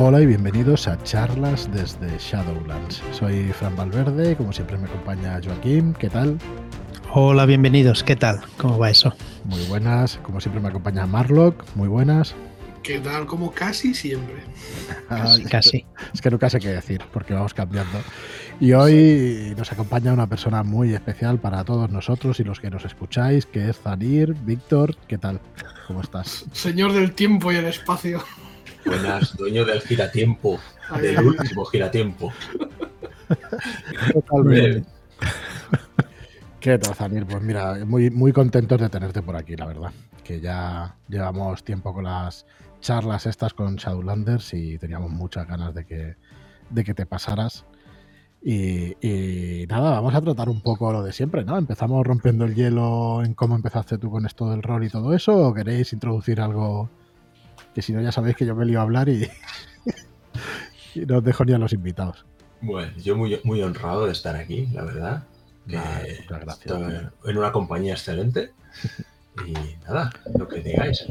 Hola y bienvenidos a charlas desde Shadowlands. Soy Fran Valverde y como siempre me acompaña Joaquín. ¿Qué tal? Hola, bienvenidos. ¿Qué tal? ¿Cómo va eso? Muy buenas. Como siempre me acompaña Marlock. Muy buenas. ¿Qué tal? Como casi siempre. Casi, casi. Es que nunca sé qué decir porque vamos cambiando. Y hoy nos acompaña una persona muy especial para todos nosotros y los que nos escucháis, que es Zanir. Víctor, ¿qué tal? ¿Cómo estás? Señor del tiempo y el espacio. Buenas, dueño del giratiempo, del último giratiempo. Totalmente. ¿Qué tal, Zanir? Pues mira, muy, muy contentos de tenerte por aquí, la verdad. Que ya llevamos tiempo con las charlas estas con Shadowlanders y teníamos muchas ganas de que, de que te pasaras. Y, y, nada, vamos a tratar un poco lo de siempre, ¿no? Empezamos rompiendo el hielo en cómo empezaste tú con esto del rol y todo eso, o queréis introducir algo que si no ya sabéis que yo me lío a hablar y, y no os dejo ni a los invitados. Bueno, yo muy, muy honrado de estar aquí, la verdad. Que Nah, muchas gracias, en una compañía excelente. Y nada, lo que digáis.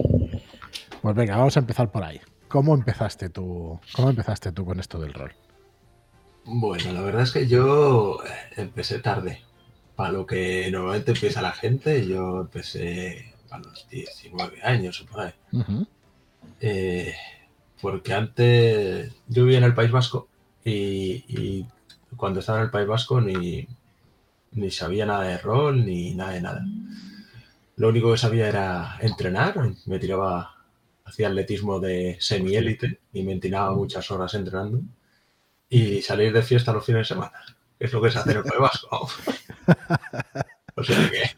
Pues venga, vamos a empezar por ahí. ¿Cómo empezaste tú? ¿Cómo empezaste tú con esto del rol? Bueno, la verdad es que yo eh, empecé tarde. Para lo que normalmente empieza la gente, yo empecé a los 19 años o por ahí. Eh, porque antes yo vivía en el País Vasco y, y cuando estaba en el País Vasco ni, ni sabía nada de rol ni nada de nada. Lo único que sabía era entrenar, me tiraba, hacía atletismo de semi-élite y me tiraba muchas horas entrenando y salir de fiesta los fines de semana, que es lo que se hace en el País Vasco. o sea que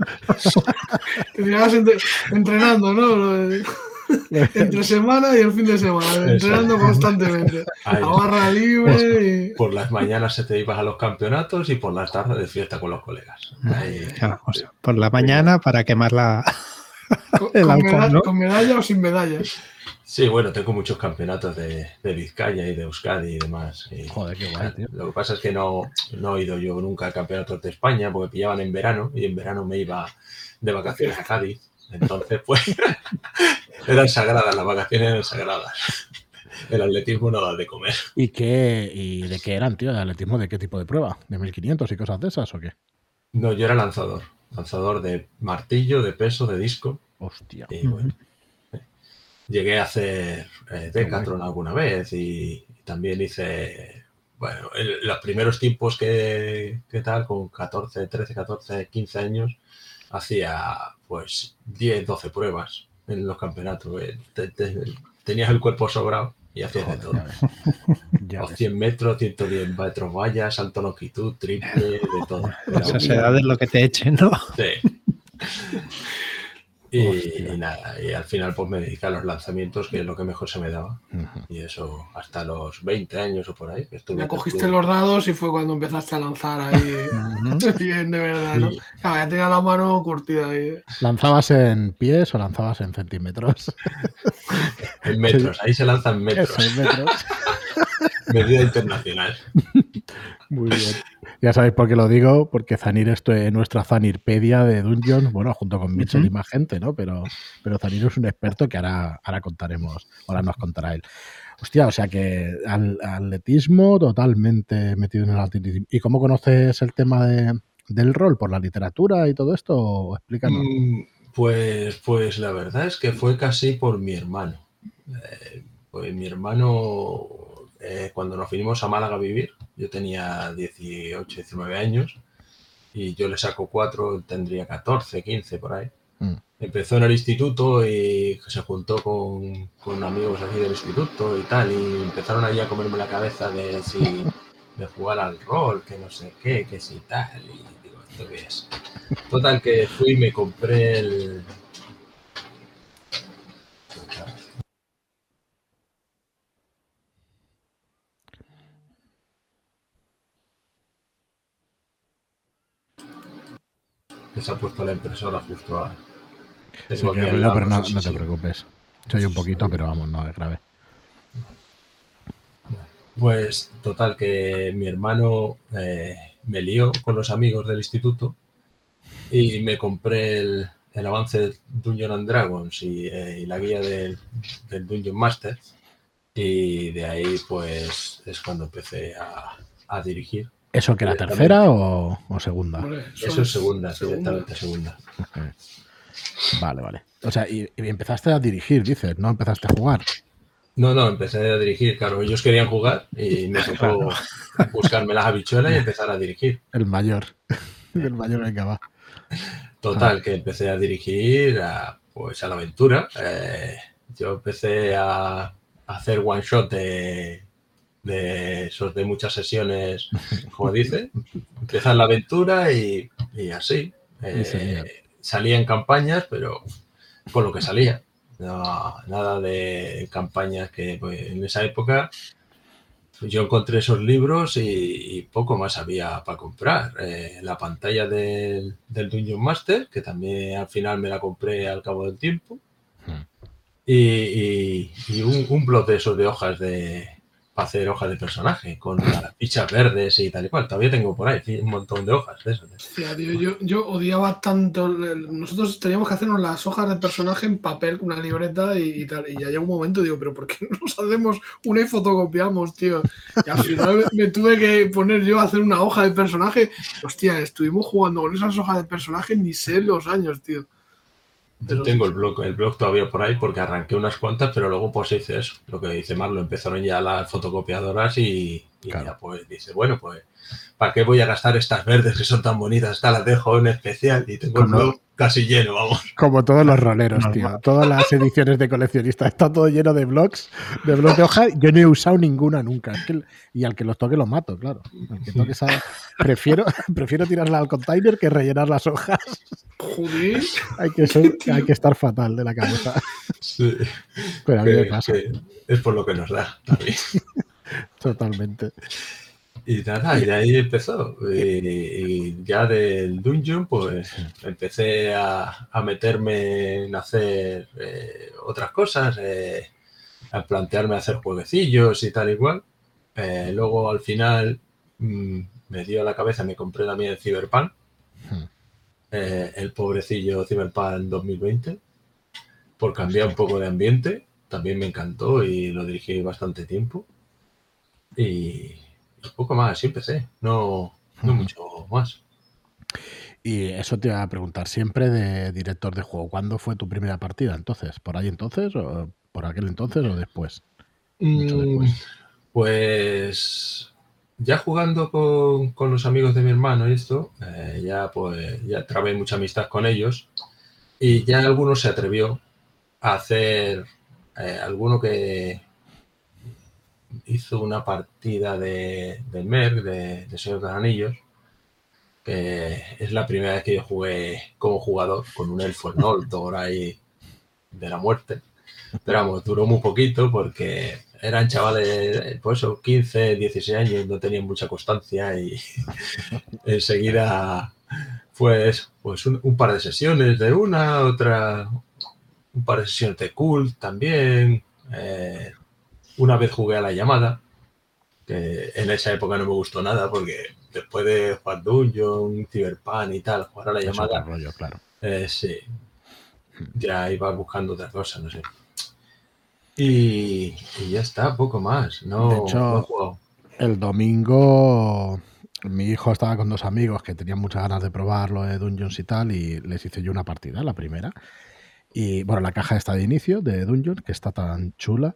Te entrenando, ¿no? Entre semana y el fin de semana, entrenando constantemente. ahí, A barra libre y... por las mañanas se te ibas a los campeonatos y por las tardes de fiesta con los colegas. Ahí- Ya, o sea, por la mañana para quemar la. Con, El con alcohol, meda- ¿no? con medalla o sin medallas. Sí, bueno, tengo muchos campeonatos de, de Vizcaya y de Euskadi y demás. y- Joder, qué guay, tío. Lo que pasa es que no, no he ido yo nunca a campeonatos de España porque pillaban en verano y en verano me iba de vacaciones a Cádiz. Entonces, pues, eran sagradas, las vacaciones eran sagradas. El atletismo no da de comer. ¿Y qué y de qué eran, tío? ¿De atletismo de qué tipo de prueba? ¿De 1500 y cosas de esas o qué? No, yo era lanzador. Lanzador de martillo, de peso, de disco. Hostia. Y bueno, llegué a hacer eh, Decathlon alguna vez y, y también hice, bueno, el- los primeros tiempos que, que tal, con 14, 13, 14, 15 años, hacía pues 10, 12 pruebas en los campeonatos. eh, te- te- tenías el cuerpo sobrado y hacías de todo. Joder, ya ves. Ya O ves. 100 metros, 110 metros vallas, salto longitud, triple, de todo. Era Esas edades lo que te echen, ¿no? Sí. Y, nada, y al final pues me dediqué a los lanzamientos, que es lo que mejor se me daba. Y eso hasta los 20 años o por ahí. que estuve Ya cogiste estuve- los dados y fue cuando empezaste a lanzar ahí. Bien, de verdad, ¿no? Sí. Claro, ya tenía la mano curtida ahí. ¿Lanzabas en pies o lanzabas en centímetros? En metros, ahí se lanzan metros. Eso, en metros. Medida internacional. Muy bien. Ya sabéis por qué lo digo, porque Zanir es nuestra Zanirpedia de Dungeons, bueno, junto con Mitchell y más gente, ¿no? Pero, pero Zanir es un experto que ahora, ahora contaremos, ahora nos contará él. Hostia, o sea que al, atletismo totalmente metido en el atletismo. ¿Y cómo conoces el tema de, del rol? ¿Por la literatura y todo esto? ¿O explícanos. Mm, Pues, pues la verdad es que fue casi por mi hermano. Eh, pues mi hermano, eh, cuando nos vinimos a Málaga a vivir, yo tenía 18, 19 años y yo le saco 4, tendría 14, 15 por ahí. Mm. Empezó en el instituto y se juntó con, con amigos aquí del instituto y tal, y empezaron allí a comerme la cabeza de si de jugar al rol, que no sé qué, que si tal, y digo, ¿esto qué es? Total que fui y me compré el... Que se ha puesto la impresora justo a... Sí, ruido, pero no, te preocupes. Soy un poquito, pero vamos, no es grave. Pues total que mi hermano eh, me lió con los amigos del instituto y me compré el, el avance de Dungeon and Dragons y, eh, y la guía del, del Dungeon Master Y de ahí, pues, es cuando empecé a, a dirigir. ¿Eso que era tercera o, o segunda? Eso es segunda, directamente segunda. Vale, vale. O sea, y, y empezaste a dirigir, dices, no empezaste a jugar. No, no, empecé a dirigir. Claro, ellos querían jugar y me tocó buscarme las habichuelas y empezar a dirigir. El mayor. El mayor, venga, va. Total, que empecé a dirigir a, pues, a la aventura. Eh, yo empecé a, a hacer one shot de, de esos de muchas sesiones, como dice. Empezar la aventura y, y así. Eh, salía en campañas, pero por lo que salía. No, nada de campañas que pues, en esa época yo encontré esos libros y, y poco más había para comprar. Eh, la pantalla del, del Dungeon Master, que también al final me la compré al cabo del tiempo. Y, y- y un, un blog de esos de hojas de para hacer hojas de personaje, con las fichas verdes y tal y cual. Todavía tengo por ahí un montón de hojas de esas. Hostia, tío, yo, yo odiaba tanto. Nosotros teníamos que hacernos las hojas de personaje en papel con una libreta y, y tal. Y ya llega un momento, digo, pero ¿por qué no nos hacemos una y fotocopiamos, tío? Y al final me, me tuve que poner yo a hacer una hoja de personaje. Hostia, estuvimos jugando con esas hojas de personaje ni sé los años, tío. Yo tengo el blog, el blog todavía por ahí porque arranqué unas cuantas, pero luego pues hice eso. Lo que dice Marlo, empezaron ya las fotocopiadoras y, y Claro. ya pues dice, bueno, pues ¿para qué voy a gastar estas verdes que son tan bonitas? Estas las dejo en especial y tengo el blog casi lleno, vamos. Como todos los roleros, Normal. tío. Todas las ediciones de coleccionista. Está todo lleno de blogs, de blogs de hoja. Yo no he usado ninguna nunca. Es que- y al que los toque lo mato, claro. Al que toque esa- prefiero, prefiero tirarla al container que rellenar las hojas. Joder. Hay que, ser- hay que estar fatal de la cabeza. Sí, Pero a mí me pasa, es por lo que nos da también. totalmente. Y nada, y de ahí empezó. Y, y ya del Dungeon, pues empecé a, a meterme en hacer eh, otras cosas, eh, a plantearme hacer jueguecillos y tal y cual. Eh, luego al final mm, me dio a la cabeza, me compré también el Cyberpunk, Hmm. eh, el pobrecillo Cyberpunk 2020, por cambiar un poco de ambiente. También me encantó y lo dirigí bastante tiempo. Y, y poco más, así empecé, no, no mucho más. Y eso te iba a preguntar siempre de director de juego. ¿Cuándo fue tu primera partida entonces? ¿Por ahí entonces? ¿O por aquel entonces o después? Mucho Mm, después. Pues ya jugando con, con los amigos de mi hermano y esto, eh, ya pues ya trabé mucha amistad con ellos y ya alguno se atrevió a hacer eh, alguno que hizo una partida de, de Merc, de, de Señor de los Anillos, que es la primera vez que yo jugué como jugador con un elfo Noldor ahí de la muerte. Pero vamos, duró muy poquito porque eran chavales, pues eso, 15, 16 años, no tenían mucha constancia y enseguida pues, pues un, un par de sesiones de una, otra, un par de sesiones de cult también. eh, una vez jugué a la llamada, que en esa época no me gustó nada porque después de jugar Dungeon, Cyberpunk y tal, jugar a la Es llamada, rollo, claro. eh, sí. Ya iba buscando otra cosa, no sé. Y, y ya está, poco más. No, De hecho, no he jugado. El domingo mi hijo estaba con dos amigos que tenían muchas ganas de probar lo de Dungeons y tal y les hice yo una partida, la primera. Y bueno, la caja está de inicio de Dungeons, que está tan chula.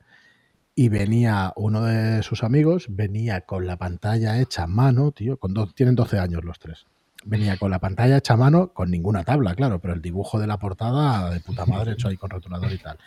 Y venía uno de sus amigos, venía con la pantalla hecha a mano, tío, con dos, tienen 12 años los tres. Venía con la pantalla hecha a mano, con ninguna tabla, claro, pero el dibujo de la portada de puta madre hecho ahí con rotulador y tal.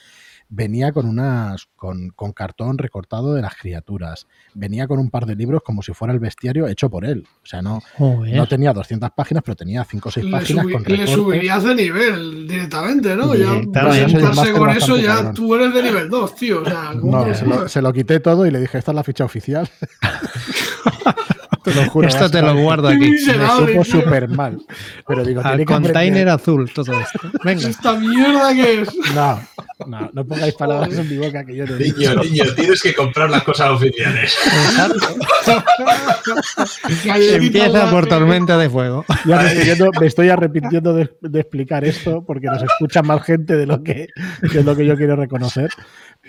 Venía con unas con, con cartón recortado de las criaturas. Venía con un par de libros como si fuera el bestiario hecho por él. O sea, no, Joder. no tenía 200 páginas, pero tenía 5 o 6 Le, páginas subi- con le subirías de nivel directamente, ¿no? Ya Directamente. Ya con eso, ya cabrón. tú eres de nivel 2, tío. O sea, ¿cómo No, se lo, se lo quité todo y le dije, esta es la ficha oficial. te lo juro. Esto te lo guardo aquí. Me supo súper mal. Pero digo, Al container azul, todo esto. Venga. ¿Esta mierda que es? No, no, no pongáis palabras en mi boca que yo no he dicho. Niño, niño, tienes que comprar las cosas oficiales. Empieza por tormenta de fuego. Ya me, estoy yendo- me estoy arrepintiendo de, de explicar esto porque nos escucha más gente de lo que, de lo que yo quiero reconocer.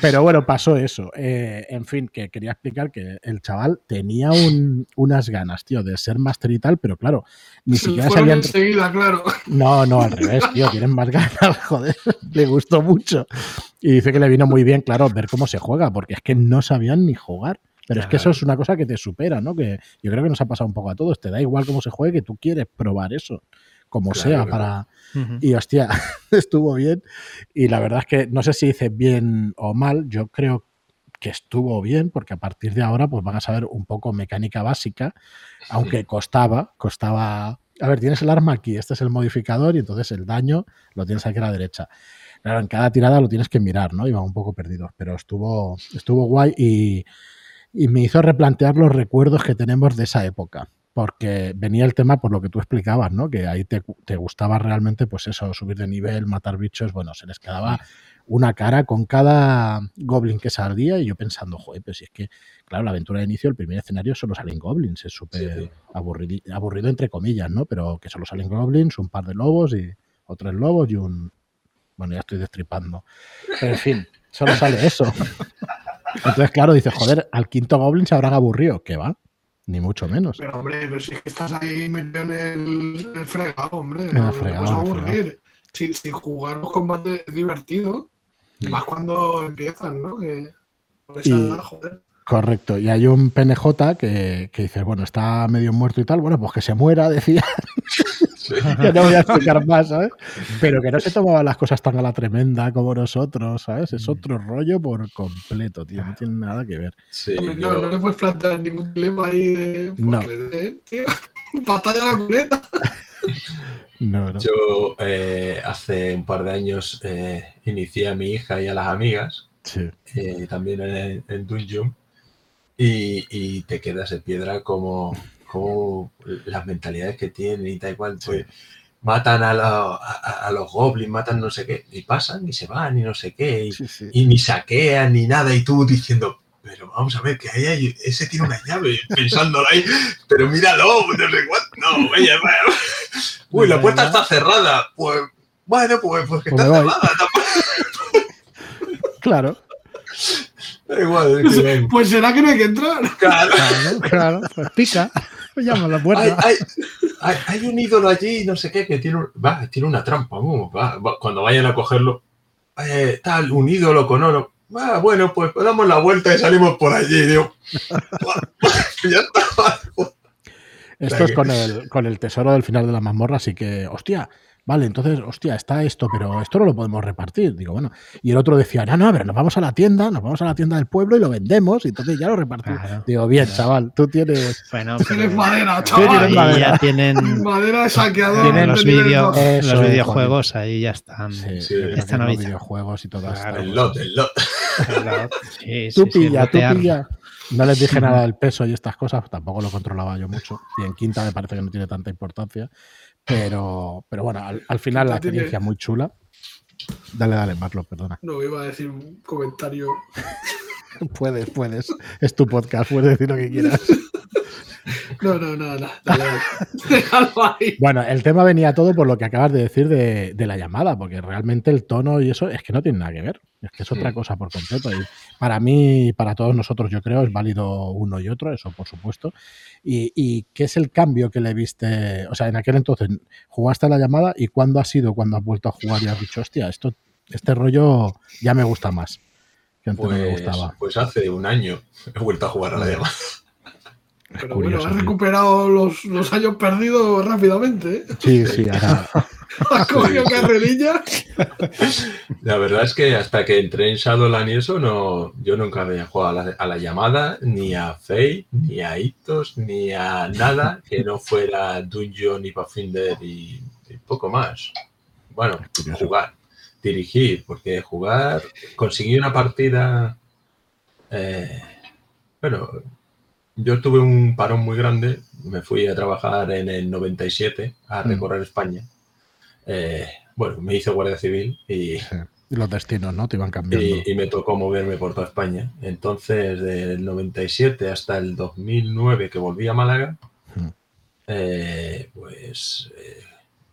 Pero bueno, pasó eso. Eh, en fin, que quería explicar que el chaval tenía un- unas ganas, tío, de ser máster y tal, pero claro, ni Se siquiera sabían. enseguida, claro. No, no, al revés, tío, tienen más ganas, joder, le gustó mucho. Y dice que le vino muy bien, claro, ver cómo se juega, porque es que no sabían ni jugar. Pero es que eso es una cosa que te supera, ¿no? Que yo creo que nos ha pasado un poco a todos. Te da igual cómo se juegue, que tú quieres probar eso, como Claro, sea, claro. para, Ujú. y hostia, estuvo bien. Y la verdad es que no sé si hice bien o mal, yo creo que estuvo bien, porque a partir de ahora pues van a saber un poco mecánica básica, aunque costaba, costaba... A ver, tienes el arma aquí, este es el modificador y entonces el daño lo tienes aquí a la derecha. Claro, en cada tirada lo tienes que mirar, ¿no? Iban un poco perdidos, pero estuvo, estuvo guay y, y me hizo replantear los recuerdos que tenemos de esa época. Porque venía el tema por lo que tú explicabas, ¿no? Que ahí te, te gustaba realmente, pues eso, subir de nivel, matar bichos. Bueno, se les quedaba una cara con cada goblin que salía y yo pensando, joder, pero si es que, claro, la aventura de inicio, el primer escenario solo salen goblins, es súper Sí, sí. aburrido, aburrido entre comillas, ¿no? Pero que solo salen goblins, un par de lobos y o tres lobos y un... Bueno, ya estoy destripando. Pero en fin, solo sale eso. Entonces, claro, dices, joder, al quinto goblin se habrán aburrido. ¿Qué va? Ni mucho menos. Pero hombre, pero si es que estás ahí metido en el, el fregado, hombre. En el no, no te fregado, en el aburrir. Si, si jugar los combates es divertido, Mm. más cuando empiezan, ¿no? Que Y- joder. Correcto. Y hay un PNJ que, que dice, bueno, está medio muerto y tal. Bueno, pues que se muera, decía. que no voy a explicar más, ¿sabes? Pero que no se tomaban las cosas tan a la tremenda como nosotros, ¿sabes? Es otro rollo por completo, tío. No tiene nada que ver. Sí, Hombre, yo- no, no le puedes plantear ningún dilema ahí de. No. porque, eh, tío, batalla a la culeta. No, no. yo, eh, hace un par de años eh, inicié a mi hija y a las amigas Sí. eh, también en, en Dungeon y, y te quedas de piedra como, como las mentalidades que tienen y tal igual. Pues, matan a, la- a- a los goblins, matan no sé qué, y pasan y se van y no sé qué, y, Sí, sí. y ni saquean ni nada, y tú diciendo, pero vamos a ver, que ahí hay, ese tiene una llave, pensándolo ahí, pero míralo, no sé cuánto, no, bueno. uy, la puerta está cerrada, pues, bueno, pues, pues que Pues está cerrada, Claro, da igual, es que ven, Pues será que no hay que entrar. claro. Claro, claro. Pues pica. Llama a la Hay, puerta. hay- hay- hay un ídolo allí, no sé qué, que tiene, un- va, tiene una trampa. uh, va, va, cuando vayan a cogerlo, eh, tal, un ídolo con oro. Ah, bueno, pues damos la vuelta y salimos por allí. Digo, ya está. Esto es con el, con el tesoro del final de la mazmorra, así que, hostia, vale, entonces, hostia, está esto, pero esto no lo podemos repartir. Digo, bueno. Y el otro decía, no, no, pero nos vamos a la tienda, nos vamos a la tienda del pueblo y lo vendemos, y entonces ya lo repartimos. Claro. Digo, bien, chaval, tú tienes. Bueno, Tienes pero madera, tienes chaval. ahí madera. ya tienen, Madera de saqueador. Tienen los, dos. Eso, los videojuegos ahí ya están. Sí, Sí, están los videojuegos y todas Claro. El lot, el lot. Claro. Sí, Tú sí, sí, pilla, tú pilla. No les dije nada del peso y estas cosas, tampoco lo controlaba yo mucho. Y en quinta me parece que no tiene tanta importancia. Pero, pero bueno, al, al final la experiencia muy chula. Dale, dale, Marlo, perdona. No, iba a decir un comentario. Puedes, puedes. Es tu podcast, puedes decir lo que quieras. No, no, no, no. Dale, dale. Déjalo ahí. Bueno, el tema venía todo por lo que acabas de decir de, de la llamada, porque realmente el tono y eso es que no tiene nada que ver. Es que es otra cosa por completo. Y para mí, para todos nosotros, yo creo, es válido uno y otro, eso por supuesto. Y, y qué es el cambio que le viste? O sea, en aquel entonces jugaste a la llamada y cuándo ha sido cuando has vuelto a jugar y has dicho, hostia, esto, este rollo ya me gusta más. Que antes no me Pues, gustaba. pues hace un año he vuelto a jugar a la llamada. Es Pero curioso, bueno, has recuperado los, los años perdidos rápidamente. ¿eh? Sí, sí, ahora. Has cogido carrerilla. La verdad es que hasta que entré en Shadowland y eso, no, yo nunca había jugado a la, a la llamada, ni a Fate, ni a Hitos, ni a nada que no fuera Dungeon y Pathfinder y, y poco más. Bueno, jugar, dirigir, porque jugar, conseguí una partida. eh, bueno, yo tuve un parón muy grande, me fui a trabajar en el 97 a Mm. recorrer España. Eh, bueno, me hice guardia civil y, los destinos, ¿no? Te iban cambiando. y- y me tocó moverme por toda España. Entonces, del 97 hasta el 2009 que volví a Málaga, Mm. eh, pues eh,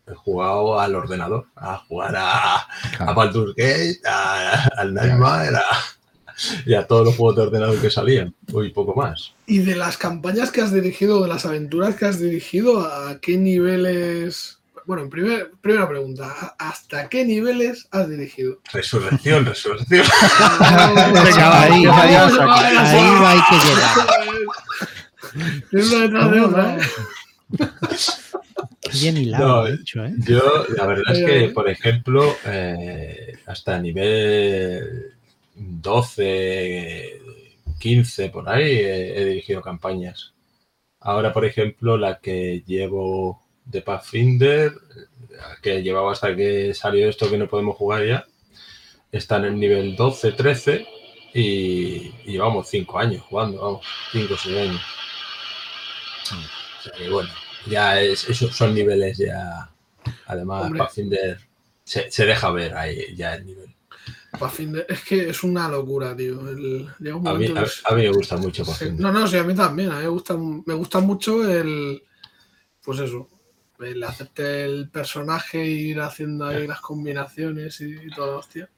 he jugado al ordenador, a jugar a, a Claro. Baldur's Gate, a- al Nightmare, a- y a todos los juegos de ordenador que salían, y poco más. Y de las campañas que has dirigido, de las aventuras que has dirigido, ¿a qué niveles? Bueno, en primer, primera pregunta, ¿hasta qué niveles has dirigido? Resurrección, resurrección. Venga, ahí, ahí, ahí hay que llegar. Es una detrás de otra, ¿eh? Bien hilado, No, de hecho, ¿eh? Yo, la verdad es que, por ejemplo, eh, hasta nivel 12, 15, por ahí, he, he dirigido campañas. Ahora, por ejemplo, la que llevo de Pathfinder, que llevaba hasta que salió esto que no podemos jugar ya, está en el nivel 12, 13 y, y llevamos 5 años jugando, vamos, 5 o 6 años. O sea que bueno, ya es, esos son niveles ya. Además, Hombre. Pathfinder se, se deja ver ahí ya el nivel. Pathfinder, es que es una locura, tío. El- un A mí, momento a, que es- a mí me gusta mucho Pathfinder. No, no, sí, a mí también. A mí me gusta, me gusta mucho el. Pues eso. El hacerte el personaje, ir haciendo ahí las combinaciones y, la hostia.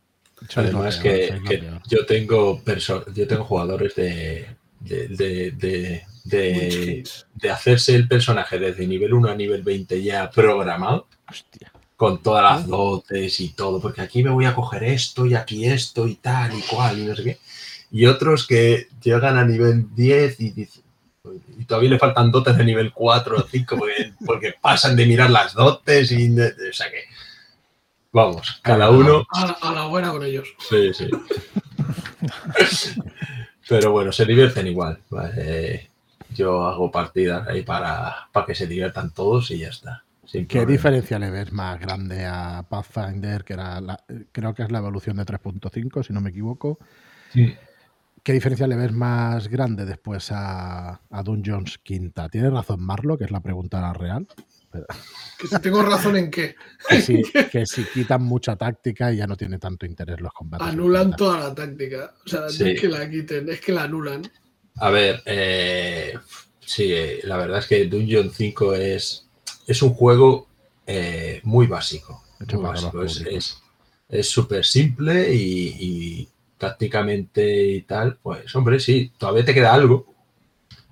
Además que, yo tengo perso- yo tengo jugadores de de, de, de, de- Munchkins. de hacerse el personaje desde nivel 1 a nivel 20 ya programado, Hostia. con todas las dotes y todo, porque aquí me voy a coger esto y aquí esto y tal y cual y no sé qué. Y otros que llegan a nivel 10 y dicen, y todavía le faltan dotes de nivel 4 o 5 porque, porque pasan de mirar las dotes y o sea que vamos, cada uno A, la- a la buena con ellos. Sí, sí. Pero bueno, se divierten igual. ¿vale? Yo hago partidas ahí para, para que se diviertan todos y ya está. ¿Qué problema. diferencia le ves más grande a Pathfinder, que era la- creo que es la evolución de 3.5, si no me equivoco? Sí. ¿Qué diferencia le ves más grande después a, a Dungeons Quinta? ¿Tiene razón Marlo, que es la pregunta real? Que si tengo razón en que Que si, que si quitan mucha táctica y ya no tiene tanto interés los combates. anulan toda la táctica. O sea, Sí. no es que la quiten, es que la anulan. A ver, eh, sí, eh, la verdad es que Dungeon 5 es, es un juego eh, muy básico. Muy. Es- súper simple y, y tácticamente y tal. Pues, hombre, sí, todavía te queda algo.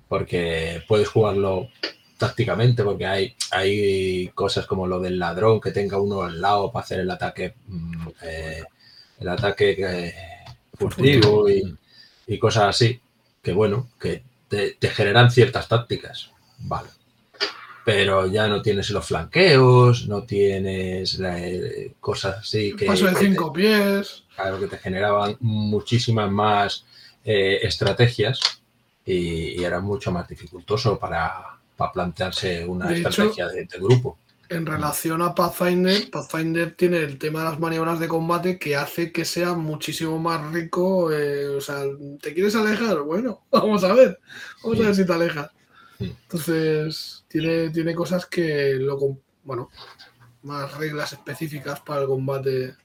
Porque puedes jugarlo tácticamente, porque hay, hay cosas como lo del ladrón que tenga uno al lado para hacer el ataque, mm, eh, el ataque eh, furtivo y, y cosas así, que bueno, que te, te generan ciertas tácticas, vale. Pero ya no tienes los flanqueos, no tienes eh, cosas así que, Paso de que te- cinco pies. claro, que te generaban muchísimas más eh, estrategias y, y era mucho más dificultoso para, para plantearse una De hecho- estrategia de, de grupo. En relación a Pathfinder, Pathfinder tiene el tema de las maniobras de combate que hace que sea muchísimo más rico. eh, o sea, ¿te quieres alejar? Bueno, vamos a ver. Vamos a ver si te alejas. Entonces, tiene, tiene cosas que lo. Bueno, más reglas específicas para el combate.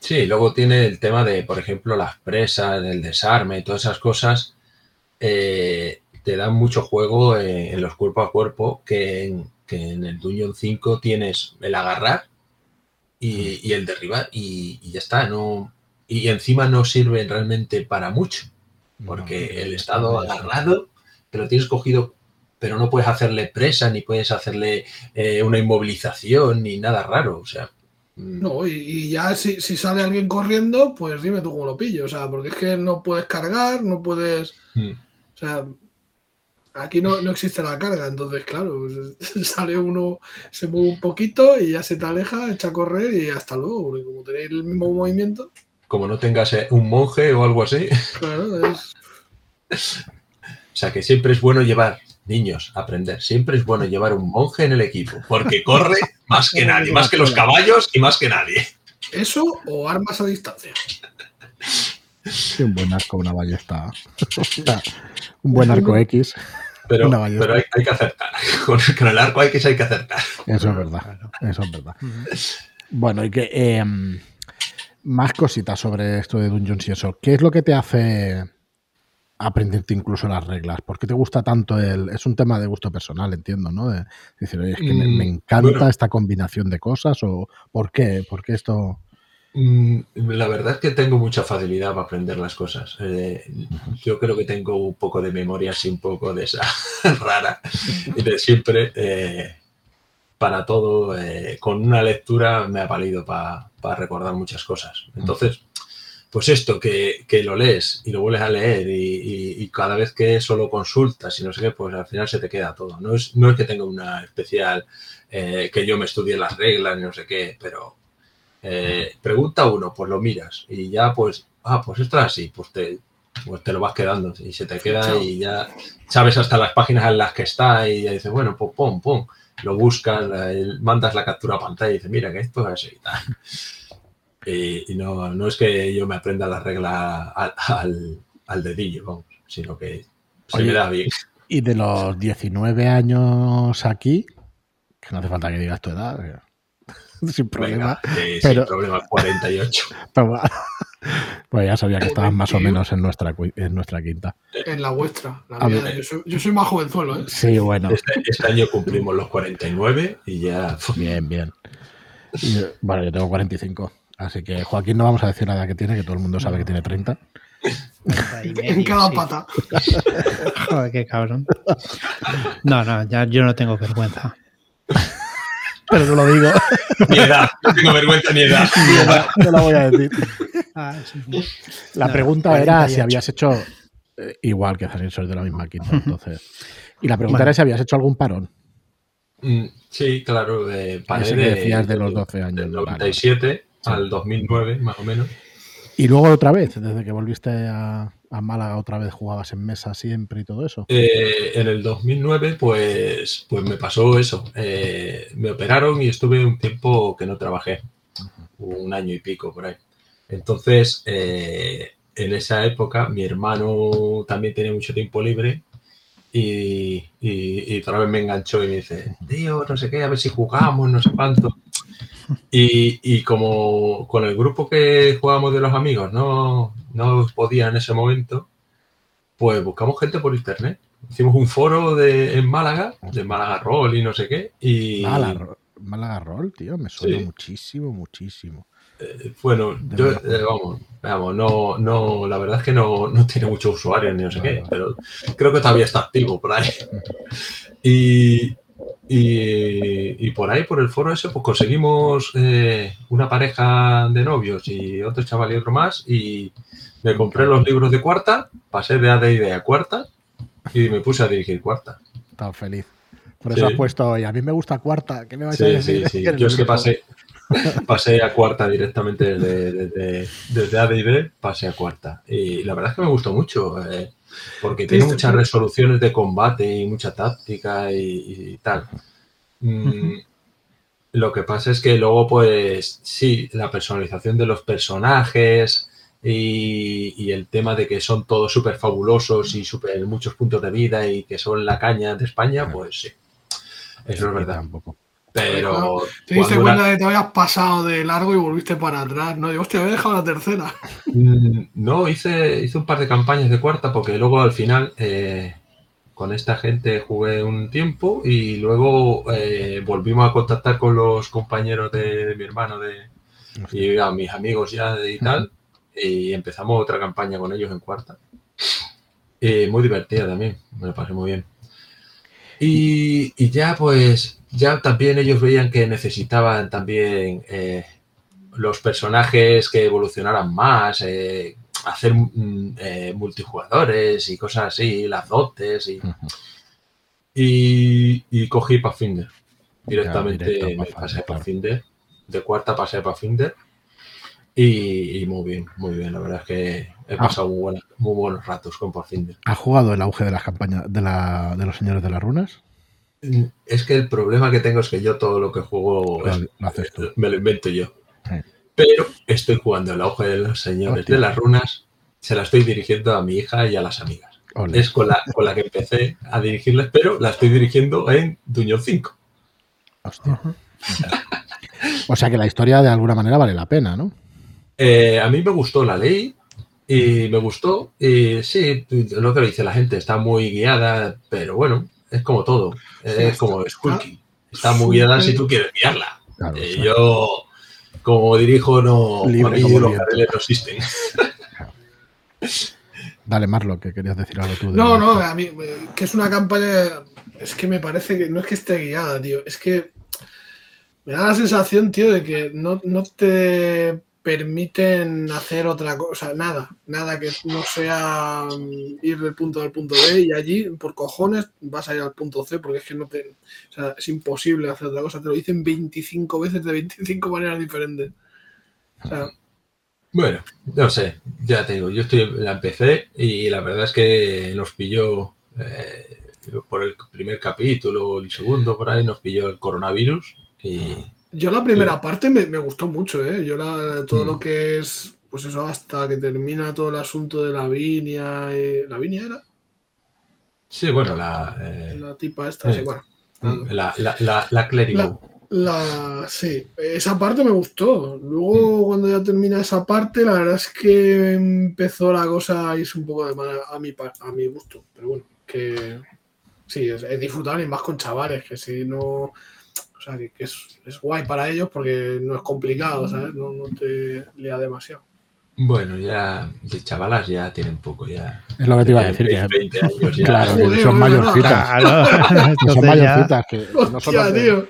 Sí, luego tiene el tema de, por ejemplo, las presas, el desarme y todas esas cosas. eh, te dan mucho juego en los cuerpo a cuerpo que en, que en el Dungeon 5 tienes el agarrar y, y el derribar y, y ya está. No, y encima no sirven realmente para mucho porque No, el estado agarrado te lo tienes cogido pero no puedes hacerle presa ni puedes hacerle eh, una inmovilización ni nada raro. O sea, mm, No, y, y ya si, si sale alguien corriendo, pues dime tú cómo lo pillo. O sea, porque es que no puedes cargar, no puedes. mm. O sea, aquí no, no existe la carga, entonces, claro, sale uno, se mueve un poquito y ya se te aleja, echa a correr y hasta luego, porque como tenéis el mismo movimiento, como no tengas eh, un monje o algo así. claro, es. O sea que siempre es bueno llevar, niños, aprender, siempre es bueno llevar un monje en el equipo, porque corre más que nadie, más que los caballos y más que nadie. Eso o armas a distancia. Sí, un buen arco, una ballesta. un buen arco X. Pero, Una ballesta. pero hay, hay que acertar. Con, con el arco hay que, hay que acertar. Eso es verdad. Eso es verdad. Bueno, y que eh, más cositas sobre esto de Dungeons y eso. ¿Qué es lo que te hace aprenderte incluso las reglas? ¿Por qué te gusta tanto el.? Es un tema de gusto personal, entiendo, ¿no? De decir, oye, es que me, me Mm, encanta bueno. esta combinación de cosas, o ¿por qué? ¿Por qué esto.? Mm, La verdad es que tengo mucha facilidad para aprender las cosas. Eh, yo creo que tengo un poco de memoria así, un poco de esa rara y de siempre. eh, para todo, eh, con una lectura me ha valido para recordar muchas cosas. Entonces, pues esto, que, que lo lees y lo vuelves a leer y, y- y cada vez que eso lo consultas y no sé qué, pues al final se te queda todo. No es, no es que tenga una especial, eh, que yo me estudie las reglas y no sé qué, pero eh, pregunta uno, pues lo miras y ya pues, ah, pues esto es así, pues te, pues te lo vas quedando y se te queda y ya sabes hasta las páginas en las que está y ya dices, bueno, pues pum, pum, lo buscas, mandas la captura a pantalla y dices, mira que esto es así y tal. Y, y no, no es que yo me aprenda la regla al, al, al dedillo, vamos, sino que se Oye, me da bien. Y de los 19 años aquí, que no hace falta que digas tu edad, eh, sin problema. Venga, eh, pero- sin problema, 48. Pero bueno, pues ya sabía que estabas más o menos en nuestra, cu- en nuestra quinta. En la vuestra. la mía. yo, soy, yo soy más jovenzuelo, ¿eh? Sí, bueno, Este, este año cumplimos los 49 y ya... bien, bien. Y, eh, bueno, yo tengo 45. Así que Joaquín no vamos a decir nada que tiene, que todo el mundo sabe que tiene 30. Treinta y En cada sí. pata. Joder, qué cabrón. No, no, ya yo no tengo vergüenza. Pero no lo digo, Ni edad, no tengo vergüenza ni edad. no lo voy a decir. Ah, sí. La No, pregunta era si 48. habías hecho eh, igual que Zanin, sois de la misma quinta, entonces. Y la pregunta era si habías hecho algún parón. Mm, Sí, claro, de, paré Ese que de, decías de los 12 años, Del ¿no? Vale, 97 al 2009, más o menos. Y luego otra vez, desde que volviste a, a Málaga, otra vez jugabas en mesa siempre y todo eso. Eh, en el 2009, pues, pues me pasó eso. Eh, me operaron y estuve un tiempo que no trabajé, un año y pico por ahí. Entonces, eh, en esa época, mi hermano también tenía mucho tiempo libre y, y, y otra vez me enganchó y me dice, tío, no sé qué, a ver si jugamos, no sé cuánto. Y, y como con el grupo que jugábamos de los amigos no, no podía en ese momento, pues buscamos gente por internet. Hicimos un foro de, en Málaga, de Málaga Roll y no sé qué. Y Málaga, Málaga Roll, tío, me suena Sí. muchísimo, muchísimo. eh, bueno, yo, eh, vamos, vamos, no, no, la verdad es que no, no tiene muchos usuarios ni no sé qué, pero creo que todavía está activo por ahí. Y, y, y por ahí, por el foro ese, pues conseguimos eh, una pareja de novios y otro chaval y otro más. Y me compré los libros de cuarta, pasé de AD&D a cuarta y me puse a dirigir cuarta. Estaba feliz. Por eso Sí. has puesto, y a mí me gusta cuarta. ¿Qué me vais a Sí, decir? sí, sí. Yo es que pasé, pasé a cuarta directamente desde, desde, desde AD&D, pasé a cuarta. Y la verdad es que me gustó mucho, eh, porque tiene muchas resoluciones de combate y mucha táctica y, y tal. Mm, Lo que pasa es que luego, pues sí, la personalización de los personajes y, y el tema de que son todos súper fabulosos y super, muchos puntos de vida y que son la caña de España, pues sí. Eso es verdad. Tampoco. Pero Te diste cuenta una- de que te habías pasado de largo y volviste para atrás, ¿no? Digo, hostia, había dejado la tercera. Mm, No, hice, hice un par de campañas de cuarta porque luego al final eh, con esta gente jugué un tiempo y luego eh, volvimos a contactar con los compañeros de, de mi hermano de, y a mis amigos ya y tal y empezamos otra campaña con ellos en cuarta. Eh, muy divertida también, me lo pasé muy bien. Y, y ya pues, ya también ellos veían que necesitaban también eh, los personajes que evolucionaran más, eh, hacer mm, eh, multijugadores y cosas así, las dotes y, y, y cogí Pathfinder. Directamente directo me pasé a. Pathfinder. De cuarta pasé a Pathfinder. Y, y muy bien, muy bien. La verdad es que he Ah. pasado muy, buenas- muy buenos ratos con Pathfinder. ¿Has jugado el auge de las campañas de, la, de los señores de las runas? Es que el problema que tengo es que yo todo lo que juego Lo, lo me lo invento yo. Sí. Pero estoy jugando el auge de los señores de las runas. Se la estoy dirigiendo a mi hija y a las amigas. Ole. Es con la, con la que empecé a dirigirles, pero la estoy dirigiendo en Duñón 5. Hostia. O sea que la historia de alguna manera vale la pena, ¿no? Eh, a mí me gustó la ley y me gustó. Y sí, lo que dice la gente, está muy guiada, pero bueno, es como todo. Sí, Es como Skulky. Está muy guiada si tú quieres guiarla. Claro, Eh, yo, como dirijo, no, Libre como los carriles no existen. Dale, Marlo, que querías decir algo tú. de- No, no, a mí, que es una campaña. Es que me parece que no es que esté guiada, tío. Es que me da la sensación, tío, de que no, no te permiten hacer otra cosa, nada, nada que no sea mm, ir del punto A al punto B y allí, por cojones, vas a ir al punto C porque es que no te. Es imposible hacer otra cosa. Te lo dicen 25 veces de 25 maneras diferentes. Bueno, no sé, ya te digo, yo estoy, la empecé y la verdad es que nos pilló eh, por el primer capítulo, el segundo, por ahí nos pilló el coronavirus y Yo la primera parte me, me gustó mucho, ¿eh? Yo la, todo Mm. lo que es, pues eso, hasta que termina todo el asunto de la viña. eh, ¿La viña era? sí, bueno, la, eh, La tipa esta, Sí. sí, bueno. la, la, la, la clérigo. La, sí, esa parte me gustó. Luego, cuando ya termina esa parte, la verdad es que empezó la cosa a irse un poco de mal a mi, a mi gusto. Pero bueno, que sí, es, es disfrutable y más con chavales, que si no. O sea, que, que es, es guay para ellos porque no es complicado, ¿sabes? No, no te lea demasiado. Bueno, ya de chavalas ya tienen poco, ya. Es lo que te iba a decir. Que, 20 años ya. claro, que son mayorcitas. Que son mayorcitas. Que no son Hostia, de- tío.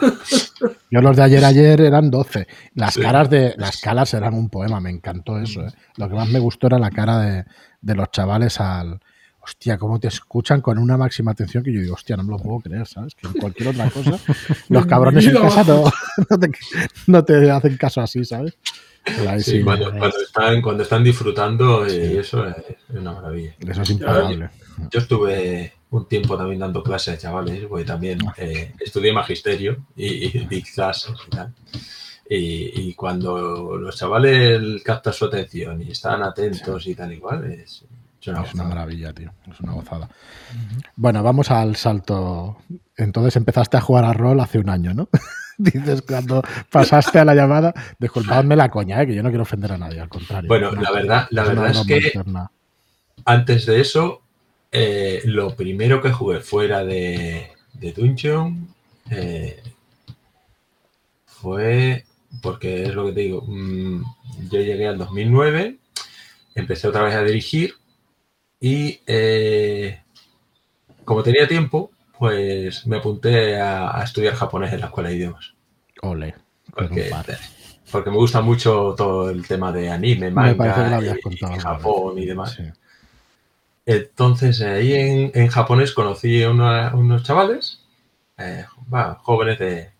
Yo los de ayer ayer eran 12. Las Sí. caras de las caras eran un poema, me encantó eso. ¿eh? Lo que más me gustó era la cara de, de los chavales al. Hostia, cómo te escuchan con una máxima atención que yo digo, hostia, no me lo puedo creer, ¿sabes? Que en cualquier otra cosa, los cabrones en casa no, no te, no te hacen caso así, ¿sabes? Sí, sí, cuando, cuando están, cuando están disfrutando, eh, eso es una maravilla. eso es impagable. Yo estuve un tiempo también dando clases a chavales, porque también eh, estudié magisterio y, y di clases y tal. Y, y cuando los chavales captan su atención y están atentos y tal igual, es, es una Es maravilla, tío. Es una gozada. Bueno, vamos al salto. Entonces empezaste a jugar a rol hace un año, ¿no? Dices cuando pasaste a la llamada, disculpadme la coña, ¿eh? que yo no quiero ofender a nadie, al contrario. Bueno, No, la verdad, la una verdad es que antes de eso, eh, lo primero que jugué fuera de, de Dungeon eh, fue, porque es lo que te digo, mm, yo llegué al 2009, empecé otra vez a dirigir y eh, como tenía tiempo, pues me apunté a, a estudiar japonés en la escuela de idiomas. Ole. Porque, porque me gusta mucho todo el tema de anime, manga habías y- contado. y alguna Japón y demás. Sí. Entonces, ahí en, en japonés conocí a una- unos chavales, eh, jóvenes de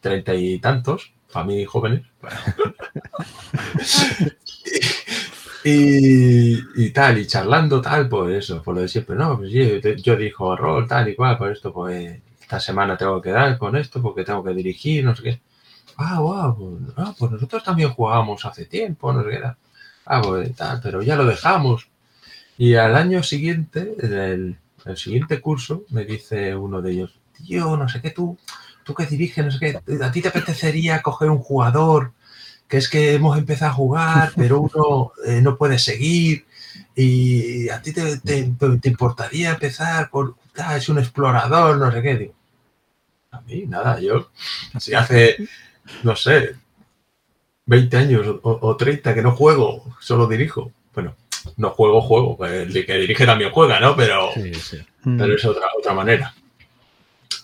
treinta y tantos, familia y jóvenes. bueno. Y, y tal, y charlando tal, pues eso, por lo de siempre. No, pues sí, yo, dijo rol, tal y cual, por esto, pues esta semana tengo que dar con esto porque tengo que dirigir, no sé qué. Ah, wow, pues, ah, pues nosotros también jugábamos hace tiempo, no sé qué. Ah, pues tal, pero ya lo dejamos. Y al año siguiente, en el, el siguiente curso, me dice uno de ellos, tío, no sé qué, tú, tú que diriges, no sé qué, a ti te apetecería coger un jugador, que es que hemos empezado a jugar, pero uno eh, no puede seguir, y a ti te, te- te importaría empezar por, ah, es un explorador, no sé qué, digo, a mí nada, yo, si hace, no sé, 20 años o, o 30 que no juego, solo dirijo, bueno, no juego, juego, pues el que dirige también juega, ¿no? Pero, Sí, sí. Pero es otra, otra manera.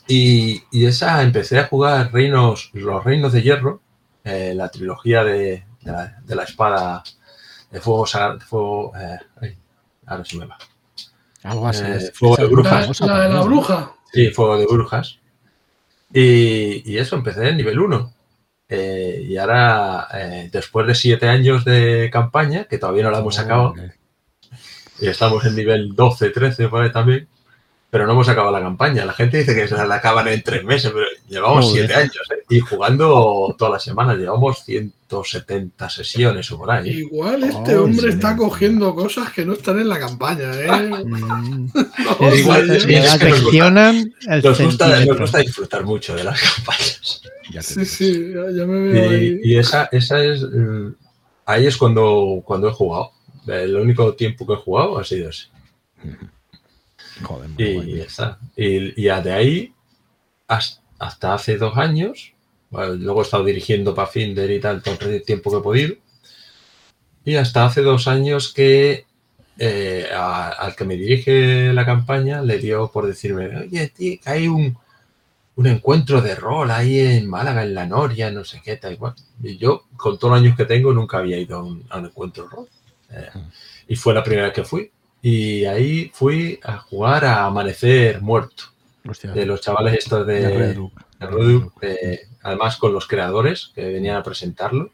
Y, y esa empecé a jugar reinos, los reinos de hierro, eh, la trilogía de, de la, de la espada de fuego, de fuego eh, ay, ahora se me va. Algo así. Eh. Fuego de brujas. La de la bruja. Sí, fuego de brujas. Y, y eso, empecé en nivel 1. Eh, y ahora, eh, después de siete años de campaña, que todavía no la hemos acabado, Ole. y estamos en nivel 12, 13 por ahí también, pero no hemos acabado la campaña. La gente dice que se la acaban en tres meses, pero llevamos siete años ¿eh? y jugando todas las semanas. Llevamos 170 sesiones o por ahí. Igual este Oh, hombre sí. está cogiendo cosas que no están en la campaña, ¿eh? Mm. No, igual, es que nos gusta- Nos gusta, nos centímetro. gusta disfrutar mucho de las campañas. Ya Sí, sí, ya, ya me veo ahí. Y, y esa, esa es. mm, Ahí es cuando, cuando he jugado. El único tiempo que he jugado ha sido ese. Joder, Y ya está. Y, y de ahí hasta, hasta hace dos años, Bueno, luego he estado dirigiendo para Finder y tal todo el tiempo que he podido. Y hasta hace dos años que eh, a- al que me dirige la campaña le dio por decirme, oye, tío, que hay un, un encuentro de rol ahí en Málaga, en la Noria, no sé qué, tal igual. Y yo, con todos los años que tengo, nunca había ido a un, a un encuentro de rol. Eh, y fue la primera vez que fui. Y ahí fui a jugar a Amanecer Muerto, Hostia, de los chavales estos de, de Red Hook. de Red Hook, eh, además con los creadores que venían a presentarlo.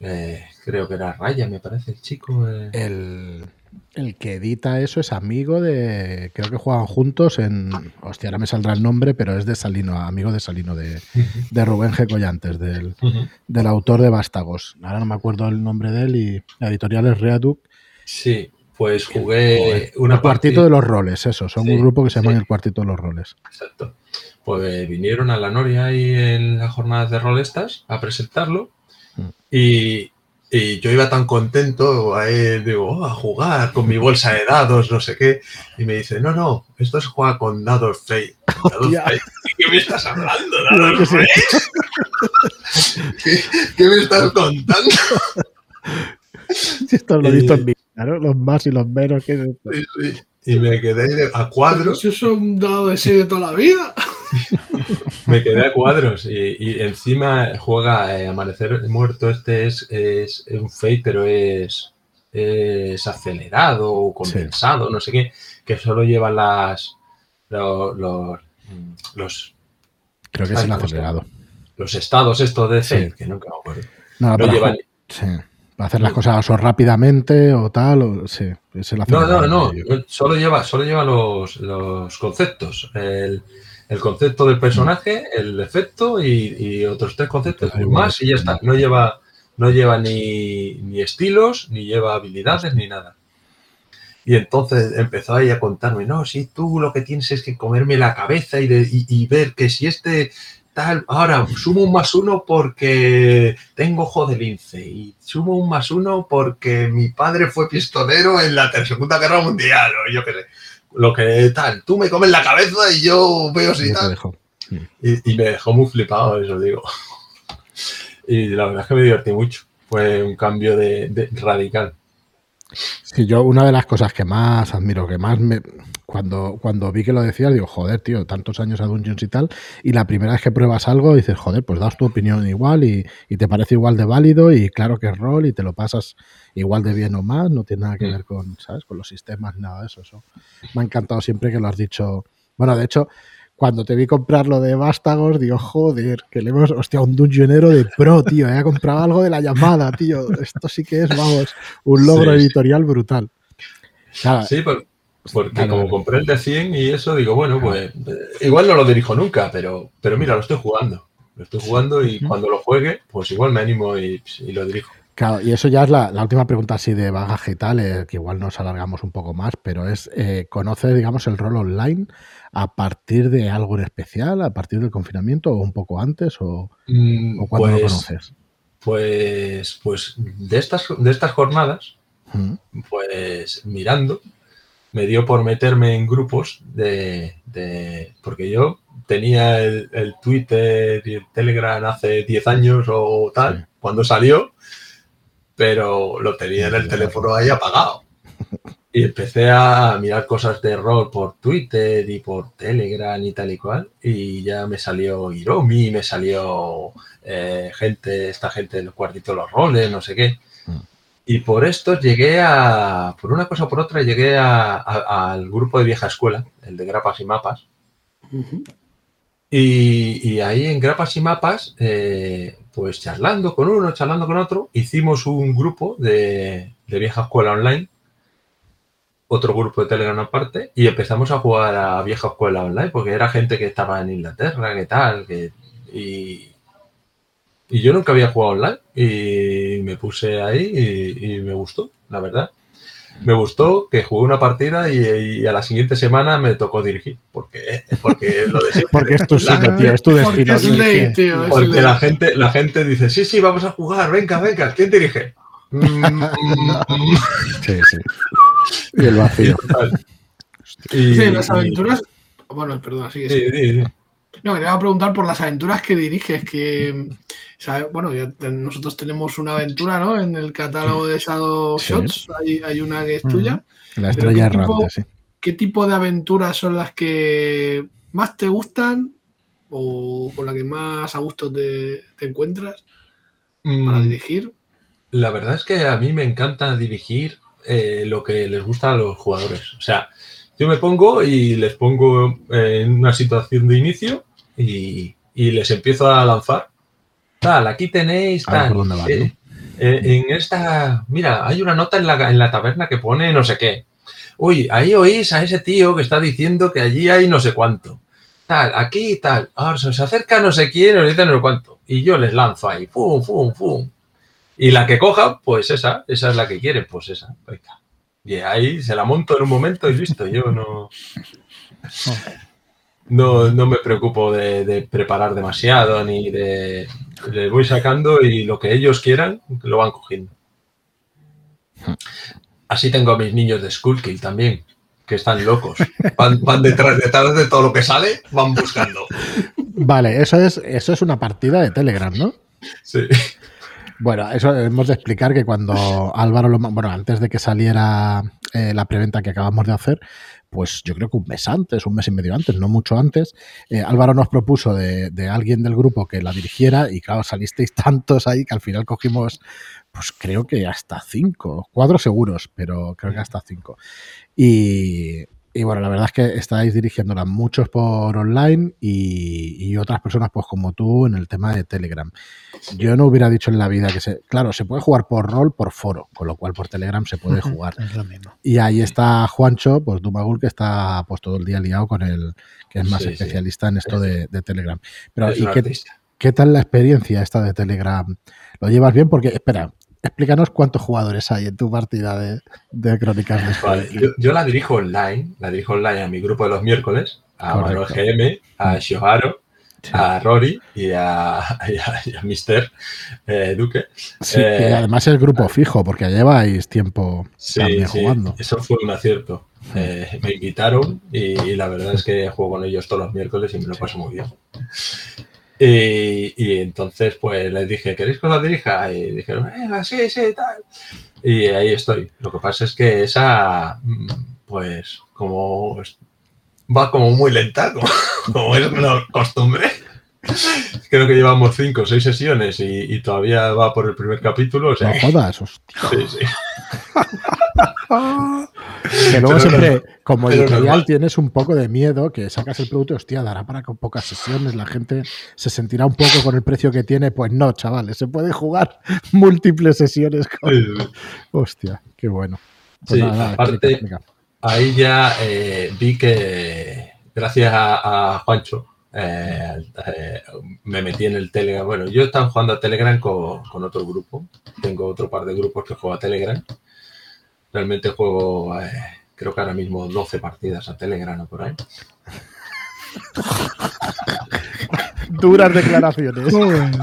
Eh, creo que era Raya, me parece, el chico. eh. El, el que edita eso es amigo de. Creo que juegan juntos en. Hostia, ahora me saldrá el nombre, pero es de Salino, amigo de Salino, de, de Rubén G. Collantes, del, del autor de Vástagos. Ahora no me acuerdo el nombre de él y la editorial es Readuc. Sí, pues jugué una el cuartito de los roles, eso. Son Sí, un grupo que se llama sí. el cuartito de los roles. Exacto. Pues vinieron a la Noria ahí en las jornadas de rol estas a presentarlo Mm. y, y yo iba tan contento ahí, digo, "Oh, a jugar con mi bolsa de dados, no sé qué. Y me dice, no, no, esto es jugar con dados fake. Dados Hostia. fake. ¿Qué me estás hablando? ¿Dados fake? ¿Qué, qué me estás contando? Si esto lo he visto en mi ¿no? Los más y los menos. ¿qué es esto? Sí, sí. Y me quedé a cuadros. Eso es un dado de serie de toda la vida. Me quedé a cuadros y, y encima juega eh, Amanecer Muerto. Este es, es un fake, pero es, es acelerado o condensado, no sé qué, que solo lleva las lo- los, los, Creo que es Ay, el ¿cómo se acelerado. los estados estos de Sí. fake, que nunca me acuerdo. No, No ju- sí, hacer las cosas o rápidamente o tal. O, sí, es el No, no, no, solo lleva, solo lleva los, los conceptos. El, el concepto del personaje, el efecto y, y otros tres conceptos más y ya está. No lleva, no lleva ni, ni estilos, ni lleva habilidades, ni nada. Y entonces empezó ahí a contarme, no, si tú lo que tienes es que comerme la cabeza y, de- y- y ver que si este tal, ahora sumo un más uno porque tengo ojo de lince y sumo un más uno porque mi padre fue pistolero en la Segunda Guerra Mundial o yo qué sé. Lo que tal, tú me comes la cabeza y yo veo si tal. y me dejó muy flipado eso, digo. Y la verdad es que me divertí mucho. Fue un cambio de, de- radical. Sí, yo una de las cosas que más admiro, que más me... Cuando, cuando vi que lo decías, digo, joder, tío, tantos años a Dungeons y tal, y la primera vez que pruebas algo, dices, joder, pues das tu opinión igual y, y te parece igual de válido y claro que es rol y te lo pasas igual de bien o más, no tiene nada que Mm. ver con, ¿sabes? Con los sistemas nada de eso, eso. Me ha encantado siempre que lo has dicho. Bueno, de hecho, cuando te vi comprar lo de Vástagos, digo, joder, que le hemos, hostia, un dungeonero de pro, tío, he comprado algo de la llamada, tío. Esto sí que es, vamos, un logro Sí. editorial brutal. Claro, Sí, por- porque como compré el de 100 y eso, digo, bueno, pues eh, igual no lo dirijo nunca, pero, pero mira, lo estoy jugando. Lo estoy jugando y cuando lo juegue, pues igual me animo y, y lo dirijo. Claro, y eso ya es la, la última pregunta así de bagaje y tal, eh, que igual nos alargamos un poco más, pero es, eh, ¿conoces, digamos, el rol online a partir de algo en especial, a partir del confinamiento o un poco antes o, Mm, o cuando lo pues, conoces? pues, pues de estas, de estas jornadas, Mm, pues mirando, me dio por meterme en grupos de, de- porque yo tenía el, el Twitter y el Telegram hace 10 años o tal, Sí. cuando salió, pero lo tenía en el teléfono ahí apagado. Y empecé a mirar cosas de rol por Twitter y por Telegram y tal y cual. Y ya me salió Hiromi, me salió eh, gente, esta gente del cuartito de los roles, no sé qué. Y por esto llegué a, por una cosa o por otra, llegué a- a- al grupo de vieja escuela, el de grapas y mapas. Y, y ahí en grapas y mapas, eh, pues charlando con uno, charlando con otro, hicimos un grupo de, de vieja escuela online, otro grupo de Telegram aparte, y empezamos a jugar a vieja escuela online, porque era gente que estaba en Inglaterra, que tal, que, y, y yo nunca había jugado online, y me puse ahí y, y me gustó, la verdad. Me gustó que jugué una partida y, y a la siguiente semana me tocó dirigir, porque, porque lo de siempre. Porque es tu sitio, tío, es tu Porque destino. es tío, ley, tío. es porque la gente, la gente dice, sí, sí, vamos a jugar, venga, venga, ¿quién dirige? Sí, sí. Y el vacío. y, Sí, las aventuras. Bueno, perdona, sigue. sí, sí, sí. No, te iba a preguntar por las aventuras que diriges, que bueno, ya te- nosotros tenemos una aventura, ¿no? En el catálogo de Shadow Sí. Shots hay, hay una que es tuya. La estrella ¿qué tipo- errante, sí. ¿Qué tipo de aventuras son las que más te gustan o con la que más a gusto te, te encuentras para Mm, dirigir? La verdad es que a mí me encanta dirigir eh, lo que les gusta a los jugadores. O sea, yo me pongo y les pongo eh, en una situación de inicio y, y les empiezo a lanzar. Tal, aquí tenéis tal. por dónde va, eh, ¿no? eh, en esta, mira, hay una nota en la, en la taberna que pone no sé qué. Uy, ahí oís a ese tío que está diciendo que allí hay no sé cuánto. Tal, aquí tal. Ahora se acerca no sé quién y os dice no sé cuánto. Y yo les lanzo ahí. Fum, fum, fum. Y la que coja, pues esa, esa es la que quieren, pues esa. Venga. Y ahí se la monto en un momento y listo. Yo no. No, no me preocupo de, de preparar demasiado ni de. Les voy sacando y lo que ellos quieran lo van cogiendo. Así tengo a mis niños de Skullkill también, que están locos. Van, van detrás, detrás de todo lo que sale, van buscando. Vale, eso es, eso es una partida de Telegram, ¿no? Sí. Bueno, eso hemos de explicar que cuando Álvaro lo bueno, antes de que saliera eh, la preventa que acabamos de hacer, pues yo creo que un mes antes, un mes y medio antes, no mucho antes, eh, Álvaro nos propuso de, de alguien del grupo que la dirigiera y claro, salisteis tantos ahí que al final cogimos, pues creo que hasta cinco, cuatro seguros, pero creo que hasta cinco. Y, y bueno, la verdad es que estáis dirigiéndola muchos por online y, y otras personas pues como tú en el tema de Telegram. Yo no hubiera dicho en la vida que se. Claro, se puede jugar por rol, por foro, con lo cual por Telegram se puede jugar. Es lo mismo. Y ahí está Juancho, pues Dumagul, que está pues todo el día liado con el que es más Sí, sí. especialista en esto de, de Telegram. Pero, Es ¿y qué, qué tal la experiencia esta de Telegram? ¿Lo llevas bien? Porque, espera, explícanos cuántos jugadores hay en tu partida de, de Crónicas de Vale, yo, yo la dirijo online, la dirijo online a mi grupo de los miércoles, a Manuel Correcto. GM, a Shoharo, Sí. a Rory y a, y a, y a Mr. eh, Duque. Sí, eh, que además es grupo fijo, porque lleváis tiempo Sí, también sí, jugando. eso fue un acierto. Eh, me invitaron y, y la verdad es que juego con ellos todos los miércoles y me lo paso muy bien. Y, y entonces, pues les dije, ¿queréis que os dirija? Y dijeron, venga, sí, sí, tal. Y ahí estoy. Lo que pasa es que esa, mm, pues, como va como muy lenta, como, como es una costumbre. Creo que llevamos cinco o seis sesiones y, y todavía va por el primer capítulo. O sea, No jodas, hostia. sí, sí. Que luego Pero siempre, como editorial, tienes un poco de miedo que sacas el producto hostia, dará para con pocas sesiones, la gente se sentirá un poco con el precio que tiene. Pues no, chavales, se puede jugar múltiples sesiones. Con... Hostia, qué bueno. Pues Sí, nada, aparte- ahí ya eh, vi que gracias a, a Juancho eh, eh, me metí en el Telegram. Bueno, yo estaba jugando a Telegram con, con otro grupo. Tengo otro par de grupos que juego a Telegram. Realmente juego, eh, creo que ahora mismo 12 partidas a Telegram o por ahí. Duras declaraciones.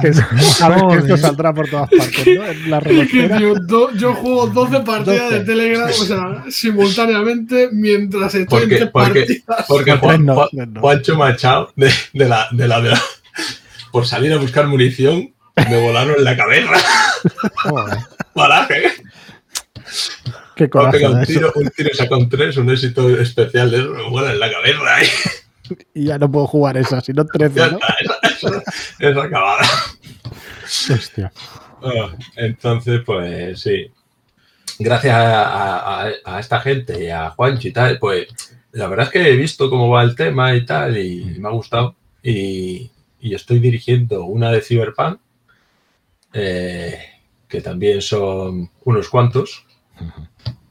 que sabes que esto saldrá por todas partes, ¿no? En la Es que, relojera. tío, do- yo juego 12 partidas 12. de Telegram, o sea, simultáneamente mientras estoy Porque- entre porque- partidas. Porque Juan- no, Juan- tres no. Juancho echado de, de la, de, la, de la- Por salir a buscar munición, me volaron en la cabeza. Paraje. Qué coraje un tiro, un tiro saca un 3, un éxito especial de eso, me vuela en la cabeza. Y Y ya no puedo jugar esa, sino 13, ya ¿no? esa acabada. Hostia. Ah, Entonces, pues sí. Gracias a, a- a- a esta gente y a Juancho y tal, pues la verdad es que he visto cómo va el tema y tal, y me ha gustado. Y, y estoy dirigiendo una de Cyberpunk, eh, que también son unos cuantos,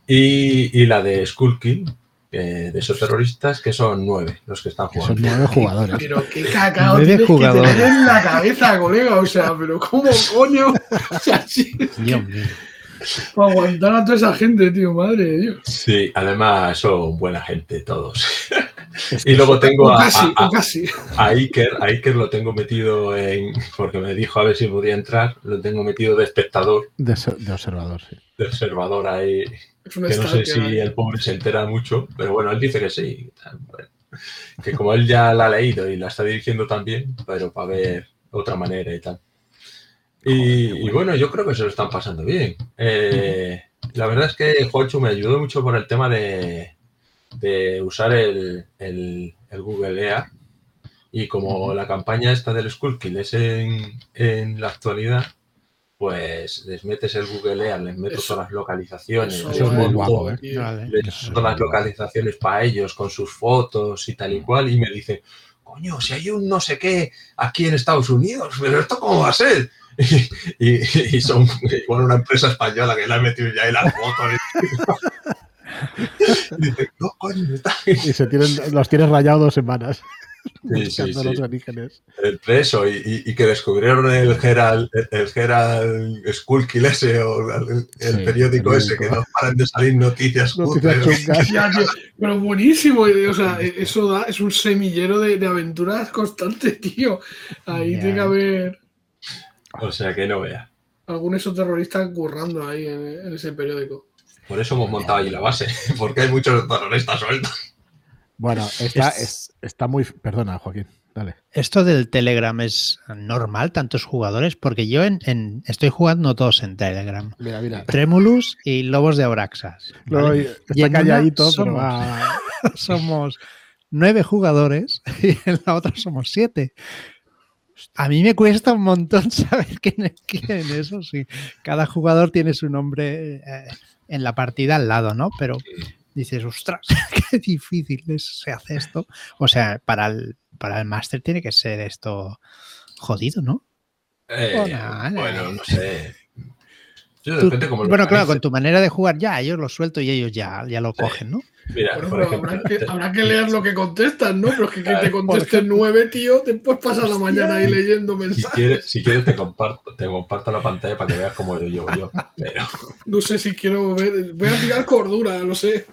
y, y la de Skullkill, eh, de esos terroristas, que son nueve los que están Que son jugando. nueve jugadores. Pero qué cacao Nueve tienes que jugadores. tener en la cabeza, colega. O sea, pero ¿cómo coño? O sea, sí, Dios mío. para aguantar a toda esa gente, tío, madre de Dios. Sí, además son buena gente todos. Es Y que luego tengo a, casi, a- casi. a Iker, a Iker lo tengo metido en, porque me dijo a ver si podía entrar, lo tengo metido de espectador, de, de observador, sí. de observador ahí, que no sé si el pobre se entera mucho, pero bueno, él dice que sí. Bueno, que como él ya la ha leído y la está dirigiendo también, pero para ver otra manera y tal. Y, y bueno, yo creo que se lo están pasando bien. Eh, la verdad es que Juancho me ayudó mucho por el tema de, de usar el, el- el Google EA. Y como la campaña esta del Skullkill es en, en la actualidad, pues les metes el Google EA, les meto Eso- todas las localizaciones, eso les es muy monto- guapo, ¿eh? les es todas las localizaciones para ellos con sus fotos y tal y cual. Y me dice, coño, si hay un no sé qué aquí en Estados Unidos, pero esto cómo va a ser. Y, y- y son igual una empresa española que le ha metido ya ahí las fotos. Y dice, no, coño, está. Y se tienen, los tienes rayados dos semanas. Sí, los orígenes. Entre eso y, y- y que descubrieron el Gerald, el, el Gerald Skullkill ese o el, el Sí, periódico el ese que no paran de salir noticias. Noticias cutres. chungas. Ya, tío, pero buenísimo, o sea, e- eso da, es un semillero de, de aventuras constante, tío. Ahí tiene que haber O sea que no vea. algún exoterrorista currando ahí en, en ese periódico. Por eso hemos montado ahí la base, porque hay muchos terroristas sueltos. Bueno, está, Es- es- está muy. Perdona, Joaquín, dale. Esto del Telegram es normal, tantos jugadores, porque yo en, en- estoy jugando todos en Telegram. Mira, mira. Tremulus y Lobos de Auraxas. Luego ¿vale? Está en una calladito, pero somos- va. somos nueve jugadores y en la otra somos siete. A mí me cuesta un montón saber quién es quién, eso sí. Cada jugador tiene su nombre eh, en la partida al lado, ¿no? Pero dices, ostras, qué difícil es- se hace esto. O sea, para el, para el máster tiene que ser esto jodido, ¿no? Eh, bueno, no sé. Yo Tú- depende cómo lo bueno, claro, con tu manera de jugar ya, ellos lo suelto y ellos ya, ya lo Sí. cogen, ¿no? Mira, Bueno, por pero ejemplo, habrá, que, te- habrá que leer lo que contestan, ¿no? Pero es que, que te contesten nueve, tío, después pasas la mañana ahí leyendo si mensajes. quieres, si quieres te comparto, te comparto la pantalla para que veas cómo lo llevo yo. Pero, No sé si quiero ver. Voy a tirar cordura, lo sé.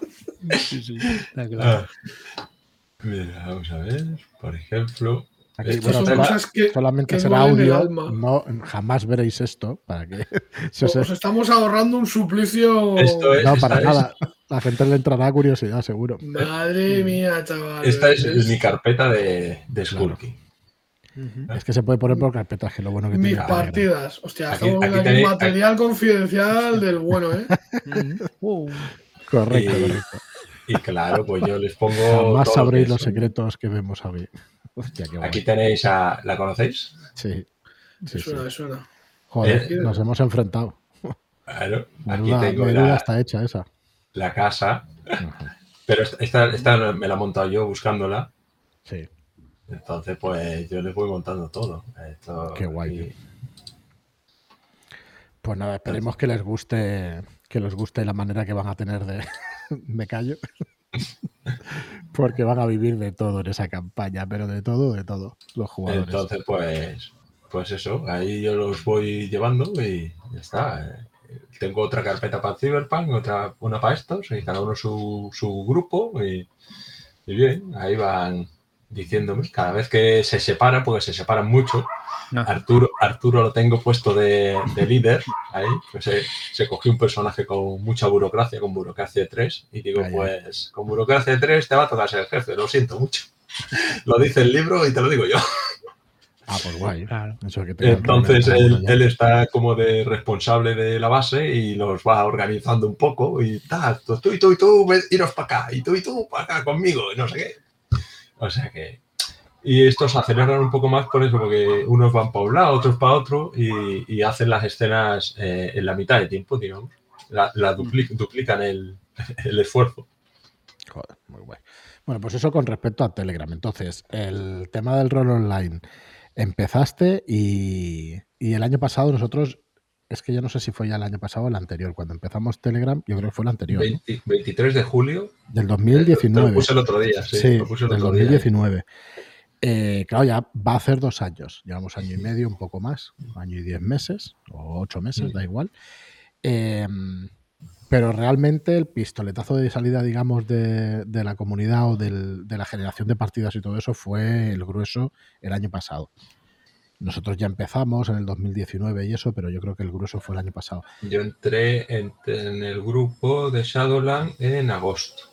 Sí, sí. Está claro. ah, mira, vamos a ver. Por ejemplo, Aquí, bueno, son cosas que, solamente que será audio. alma. No, jamás veréis esto. Para que si os- os estamos ahorrando un suplicio. Esto es- no, para es- nada. La gente le entrará curiosidad, seguro. Madre mía, chaval. esta es mi carpeta de, de Claro. Skulky. Es que se puede poner por carpetas, que lo bueno que Mis tiene. Telegram. partidas. Hostia, Aquí- estamos viendo aquí aquí tenéis- material confidencial del bueno, ¿eh? Uh. Correcto, Y- correcto. Y claro, pues yo les pongo. Jamás todo sabréis los secretos que vemos aquí. Hostia, qué. Aquí tenéis a. ¿La conocéis? Sí. Sí, suena, sí. me suena. Joder, Eh, nos hemos enfrentado. Claro. Aquí Menuda, tengo menuda la, está hecha esa. La casa. Ajá. Pero esta, esta, me la he montado yo buscándola. Sí. Entonces, pues yo les voy montando todo. Esto Qué guay, Pues nada, esperemos que les guste, que les guste la manera que van a tener de. Me callo. Porque van a vivir de todo en esa campaña, pero de todo, de todo, los jugadores. Entonces, pues, pues eso, ahí yo los voy llevando y ya está. Tengo otra carpeta para Cyberpunk, otra una para estos, y cada uno su, su grupo, y, y bien, ahí van diciéndome, cada vez que se separan, porque se separan mucho, No. Arturo, Arturo lo tengo puesto de, de líder, ahí, pues se, se cogió un personaje con mucha burocracia, con burocracia 3, y digo, pues con burocracia 3 te va a tocar ser jefe, lo siento mucho. Lo dice el libro y te lo digo yo. Ah, pues guay. Claro. Eso que tengan Entonces él, está como de responsable de la base y los va organizando un poco y tal, tú, tú y tú y tú, iros para acá y tú y tú para acá conmigo y no sé qué. O sea que... Y estos aceleran un poco más por eso, porque unos van para un lado, otros para otro y, y hacen las escenas eh, en la mitad de tiempo, digamos. La, la dupli- duplican el, el esfuerzo. Joder, muy guay. Bueno, pues eso con respecto a Telegram. Entonces, el tema del rol online. Empezaste y, y el año pasado nosotros, es que yo no sé si fue ya el año pasado o el anterior, cuando empezamos Telegram, yo creo que fue el anterior, ¿no? 20 23 de julio. del Te lo 2019. puse el otro día, sí. Sí, lo puse el del otro día. 2019. Eh, claro, ya va a hacer dos años. Llevamos año y medio, un poco más, año y diez meses, o ocho meses, da igual. Eh, pero realmente el pistoletazo de salida, digamos, de, de la comunidad o del- de la generación de partidas y todo eso fue el grueso el año pasado. Nosotros ya empezamos en el 2019 y eso, pero yo creo que el grueso fue el año pasado. Yo entré en, en el grupo de Shadowland en agosto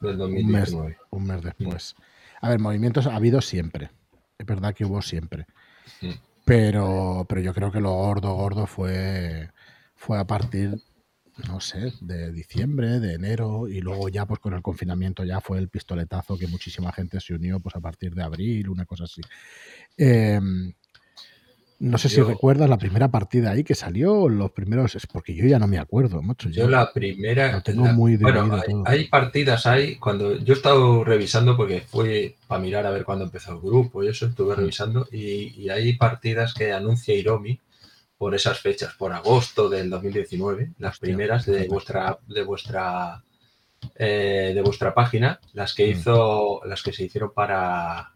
del Un mes, 2019. un mes después. A ver, movimientos ha habido siempre. Es verdad que hubo siempre. Mm. Pero, pero yo creo que lo gordo, gordo fue, fue a partir, no sé, de diciembre, de enero, y luego ya pues con el confinamiento ya fue el pistoletazo que muchísima gente se unió pues a partir de abril, una cosa así. Eh, no sé si Yo- recuerdas la primera partida ahí que salió, los primeros, es porque yo ya no me acuerdo, macho. Yo la primera. lo tengo la- muy bueno, hay, todo. hay partidas ahí. Cuando yo he estado revisando, porque fue para mirar a ver cuándo empezó el grupo y eso, estuve revisando. Y, y hay partidas que anuncia Iromi por esas fechas, por agosto del 2019, las primeras de vuestra, de vuestra, eh, de vuestra página, las que Mm. hizo, las que se hicieron para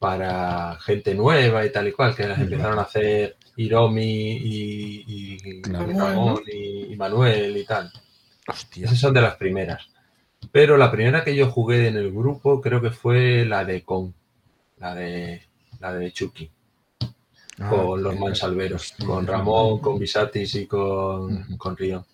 para gente nueva y tal y cual, que las empezaron a hacer Iromi y, y, Claro. y Ramón y, y Manuel y tal. Hostia. Esas son de las primeras. Pero la primera que yo jugué en el grupo creo que fue la de Con, la de la de Chucky, Ah, con los mansalveros, con Ramón, con Visatis y con, con Río.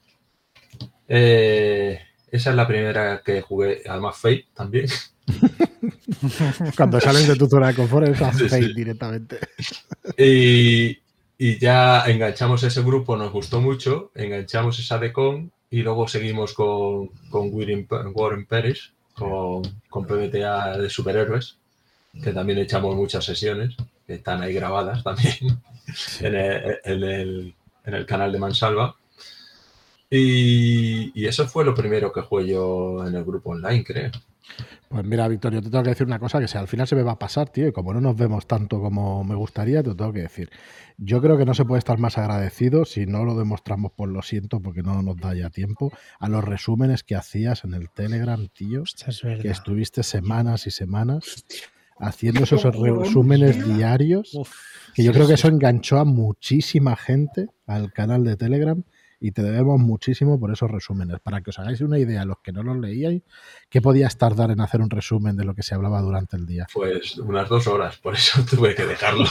Eh, esa es la primera que jugué, además Fate también. Cuando sales de tu zona de confort es a Sí, sí. Fate directamente. Y, y ya enganchamos ese grupo, nos gustó mucho, enganchamos esa de Con y luego seguimos con, con Warren, Warren Pérez, con, con PBTA de superhéroes, que también echamos muchas sesiones, que están ahí grabadas también en, el, en el- en el canal de Mansalva. Y, y eso fue lo primero que jugué yo en el grupo online, creo. Pues mira, Víctor, yo te tengo que decir una cosa que si al final se me va a pasar, tío, y como no nos vemos tanto como me gustaría, te tengo que decir. Yo creo que no se puede estar más agradecido si no lo demostramos, pues lo siento, porque no nos da ya tiempo, a los resúmenes que hacías en el Telegram, tío, Hostia, es que estuviste semanas y semanas haciendo esos resúmenes diarios, que yo creo que eso enganchó a muchísima gente al canal de Telegram y te debemos muchísimo por esos resúmenes. Para que os hagáis una idea, los que no los leíais, ¿qué podías tardar en hacer un resumen de lo que se hablaba durante el día? Pues unas dos horas, por eso tuve que dejarlo.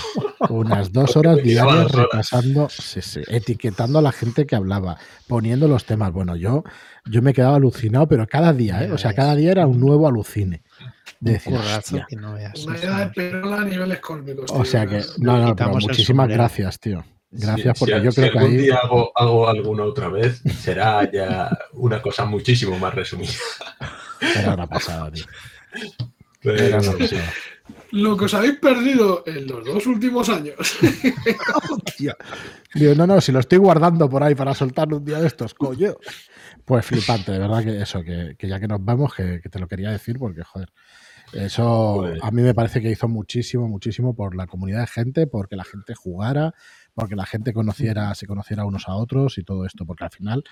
Unas dos horas diarias horas. repasando, sí, sí, etiquetando a la gente que hablaba, poniendo los temas. Bueno, yo, yo me quedaba alucinado, pero cada día, ¿eh? o sea, cada día era un nuevo alucine. De decir, que no veas. Una idea de a niveles cósmicos. O sea que, no, no, pero muchísimas gracias, tío. Gracias, Sí, porque si, yo si creo que algún ahí. día hago, hago alguna otra vez, será ya una cosa muchísimo más resumida. Era una pasada, tío. Pero, Era una pasada. Lo que os habéis perdido en los dos últimos años. Hostia. Digo, no, no, si lo estoy guardando por ahí para soltarlo un día de estos, coño. Pues flipante, de verdad que eso, que, que ya que nos vemos, que, que te lo quería decir, porque, joder, eso a mí me parece que hizo muchísimo, muchísimo por la comunidad de gente, porque la gente jugara, porque la gente conociera, se conociera unos a otros y todo esto, porque al final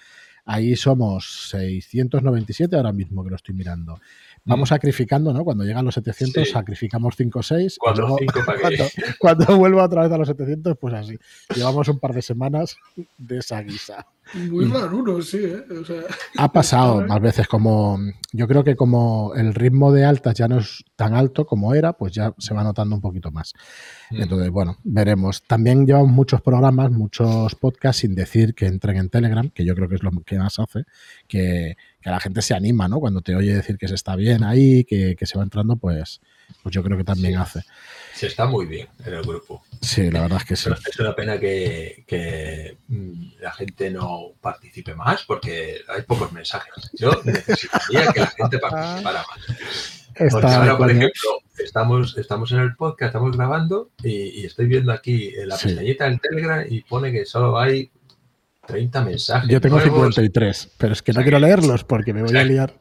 ahí somos 697 ahora mismo que lo estoy mirando. Vamos Mm. sacrificando, ¿no? Cuando llegan los 700, Sí. sacrificamos 5 o 6. Cuatro o cinco para que. Cuando, cuando vuelva otra vez a los 700, pues así. Llevamos un par de semanas de esa guisa. Muy raro, sí, ¿eh? O sea, Ha pasado más veces como... Yo creo que como el ritmo de altas ya no es tan alto como era, pues ya se va notando un poquito más. Mm. Entonces, bueno, veremos. También llevamos muchos programas, muchos podcasts sin decir que entren en Telegram, que yo creo que es lo que más hace, que, que la gente se anima, ¿no? Cuando te oye decir que se está bien ahí, que, que se va entrando, pues, pues yo creo que también Sí. hace. Se está muy bien en el grupo. Sí, la verdad es que sí. Pero Es una pena que, que, mm, la gente no participe más porque hay pocos mensajes. Yo necesitaría que la gente participara más. Porque ahora, por ejemplo, estamos, estamos en el podcast, estamos grabando y, y estoy viendo aquí en la Sí. pestañita del Telegram y pone que solo hay 30 mensajes. Yo tengo nuevos. 53, pero es que no quiero leerlos porque me voy a liar.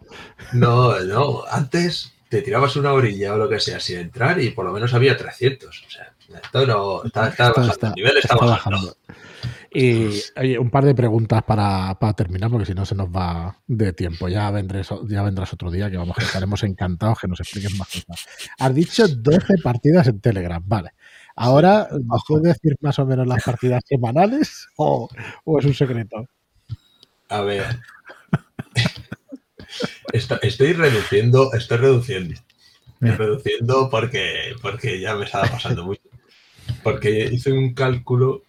No, no, antes te tirabas una orilla o lo que sea sin entrar y por lo menos había 300. O sea, esto no está, está Esto bajando, está- el nivel está, bajando. Y oye, un par de preguntas para, para terminar, porque si no se nos va de tiempo. Ya, vendré, ya vendrás otro día que vamos, que estaremos encantados que nos expliques más cosas. Has dicho 12 partidas en Telegram, vale. Ahora, ¿nos puedes decir más o menos las partidas semanales o, o es un secreto? A ver. Esto- estoy reduciendo, estoy reduciendo. Estoy reduciendo porque, porque ya me estaba pasando mucho. Porque hice un cálculo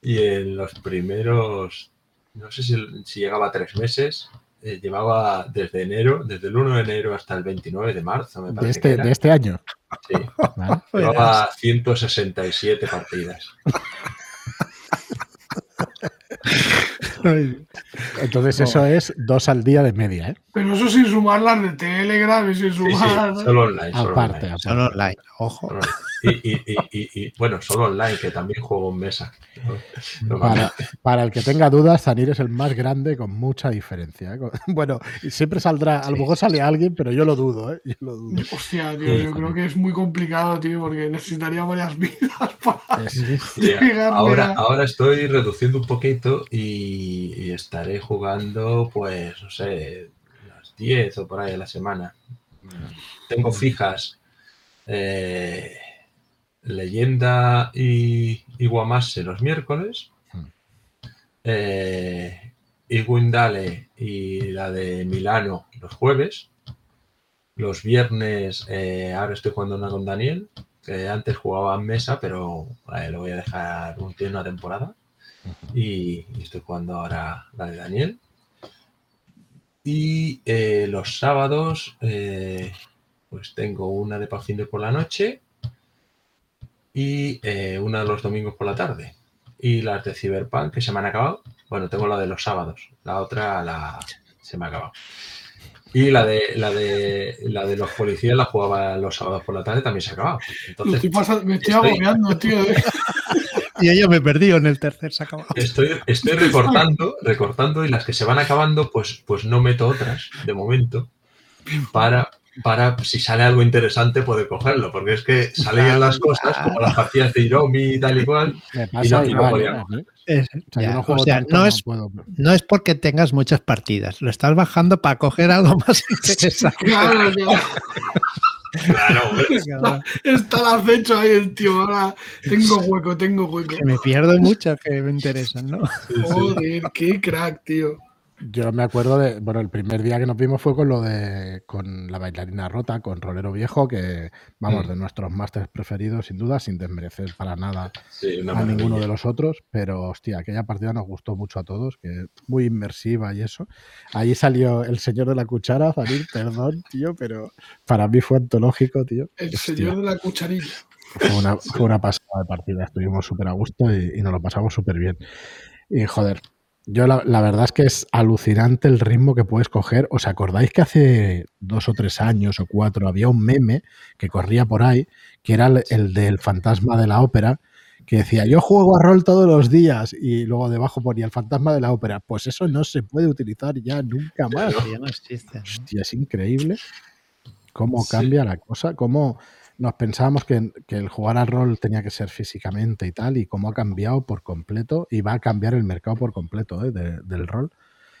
y en los primeros, no sé si, si llegaba a tres meses, eh, llevaba desde enero, desde el 1 de enero hasta el 29 de marzo, me De parece. este, que de este año. Sí, ¿vale? llevaba 167 partidas. Entonces eso es dos al día de media, ¿eh? Pero eso sin sumar las de Telegram y sin Sí, sumar. sí, solo online. Solo online. aparte. Son online, ojo. Solo online. Y, y- y- y- y, bueno, solo online, que también juego en mesa. Para, para el que tenga dudas, Zanir es el más grande con mucha diferencia. ¿eh? Con- Bueno, siempre saldrá, a lo mejor sale alguien, pero yo lo dudo, ¿eh? Yo lo dudo. Hostia, tío, yo creo que es muy complicado, tío, porque necesitaría varias vidas para Sí, ahora, a- ahora estoy reduciendo un poquito y, y estaré jugando, pues, no sé, unas 10 o por ahí a la semana. Tengo fijas eh, Leyenda y, y Guamase los miércoles. Hmm. Eh, y Windale y la de Milano los jueves. Los viernes, eh, ahora estoy jugando una con Daniel, que antes jugaba en mesa, pero eh, lo voy a dejar un tiene una temporada. Y, y estoy jugando ahora la de Daniel. Y eh, los sábados, pues tengo una de Pathfinder por la noche y eh, una de los domingos por la tarde. Y las de Cyberpunk que se me han acabado. Bueno, tengo la de los sábados. La otra la, se me ha acabado. Y la de la de la de los policías la jugaba los sábados por la tarde también se ha acabado. Me Entonces estoy, pasando- me estoy estoy- agobiando, tío. Y yo me he perdido en el tercer se ha acabado. estoy, estoy recortando, recortando y las que se van acabando, pues, pues no meto otras de momento para, para si sale algo interesante poder cogerlo, porque es que salen las cosas como las partidas de Iromi y tal y cual. Y no- y. ¿eh? Es- O sea, no o sea, es, puedo. no es porque tengas muchas partidas, lo estás bajando para coger algo más interesante. Claro, claro. Está el acecho ahí el tío. Ahora tengo hueco, tengo hueco. Que me pierdo muchas que me interesan, ¿no? Joder, qué crack, tío. Yo me acuerdo de, bueno, el primer día que nos vimos fue con lo de, con la bailarina rota, con Rolero Viejo, que vamos, Mm. de nuestros másters preferidos, sin duda, sin desmerecer para nada Sí, a ninguno de los otros, pero hostia, aquella partida nos gustó mucho a todos, que muy inmersiva y eso. Ahí salió el señor de la cuchara, Zanir, perdón, tío, pero para mí fue antológico, tío. El Hostia, señor de la cucharilla. fue, una, fue una pasada de partida, estuvimos súper a gusto y, y nos lo pasamos súper bien. Y joder, yo la, la verdad es que es alucinante el ritmo que puedes coger. ¿Os acordáis que hace dos o tres años o cuatro había un meme que corría por ahí, que era el, el del fantasma de la ópera, que decía, yo juego a rol todos los días y luego debajo ponía el fantasma de la ópera. Pues eso no se puede utilizar ya nunca más. Ya no existe. ¿no? Hostia, es increíble cómo Sí. cambia la cosa, cómo nos pensábamos que, que el jugar al rol tenía que ser físicamente y tal, y cómo ha cambiado por completo y va a cambiar el mercado por completo ¿eh? de- del rol.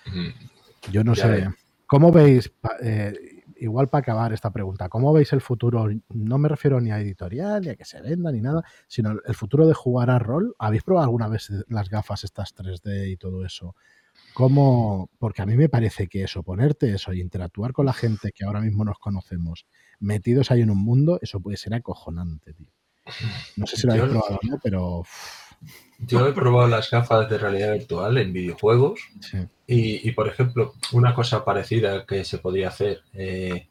Mm. Yo no Ya sé. ¿cómo veis, eh, igual para acabar esta pregunta, ¿cómo veis el futuro? No me refiero ni a editorial, ni a que se venda, ni nada, sino el futuro de jugar a rol. ¿Habéis probado alguna vez las gafas estas 3D y todo eso? ¿Cómo? Porque a mí me parece que eso, ponerte eso y interactuar con la gente que ahora mismo nos conocemos, metidos ahí en un mundo, eso puede ser acojonante, tío. No sé si lo habéis probado o no, pero Yo he probado las gafas de realidad virtual en videojuegos sí. Y, y, por ejemplo, una cosa parecida que se podría hacer, eh,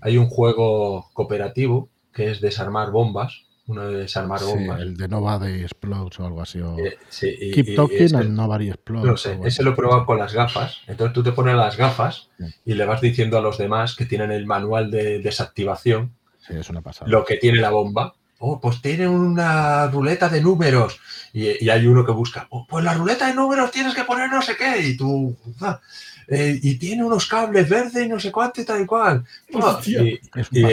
hay un juego cooperativo que es desarmar bombas, uno de desarmar Sí, bombas. el de Nobody Explodes o algo así. O Eh, sí, y- Keep y Talking ese- and Nobody Explodes. no sé, ese lo he probado con las gafas. Entonces tú te pones las gafas Sí. y le vas diciendo a los demás que tienen el manual de desactivación Sí, es una pasada. lo que tiene la bomba. Oh, pues tiene una ruleta de números. Y, y hay uno que busca, oh, pues la ruleta de números tienes que poner no sé qué. Y tú, ah, eh, y tiene unos cables verdes y no sé cuánto y tal y cual. Oh, y Es y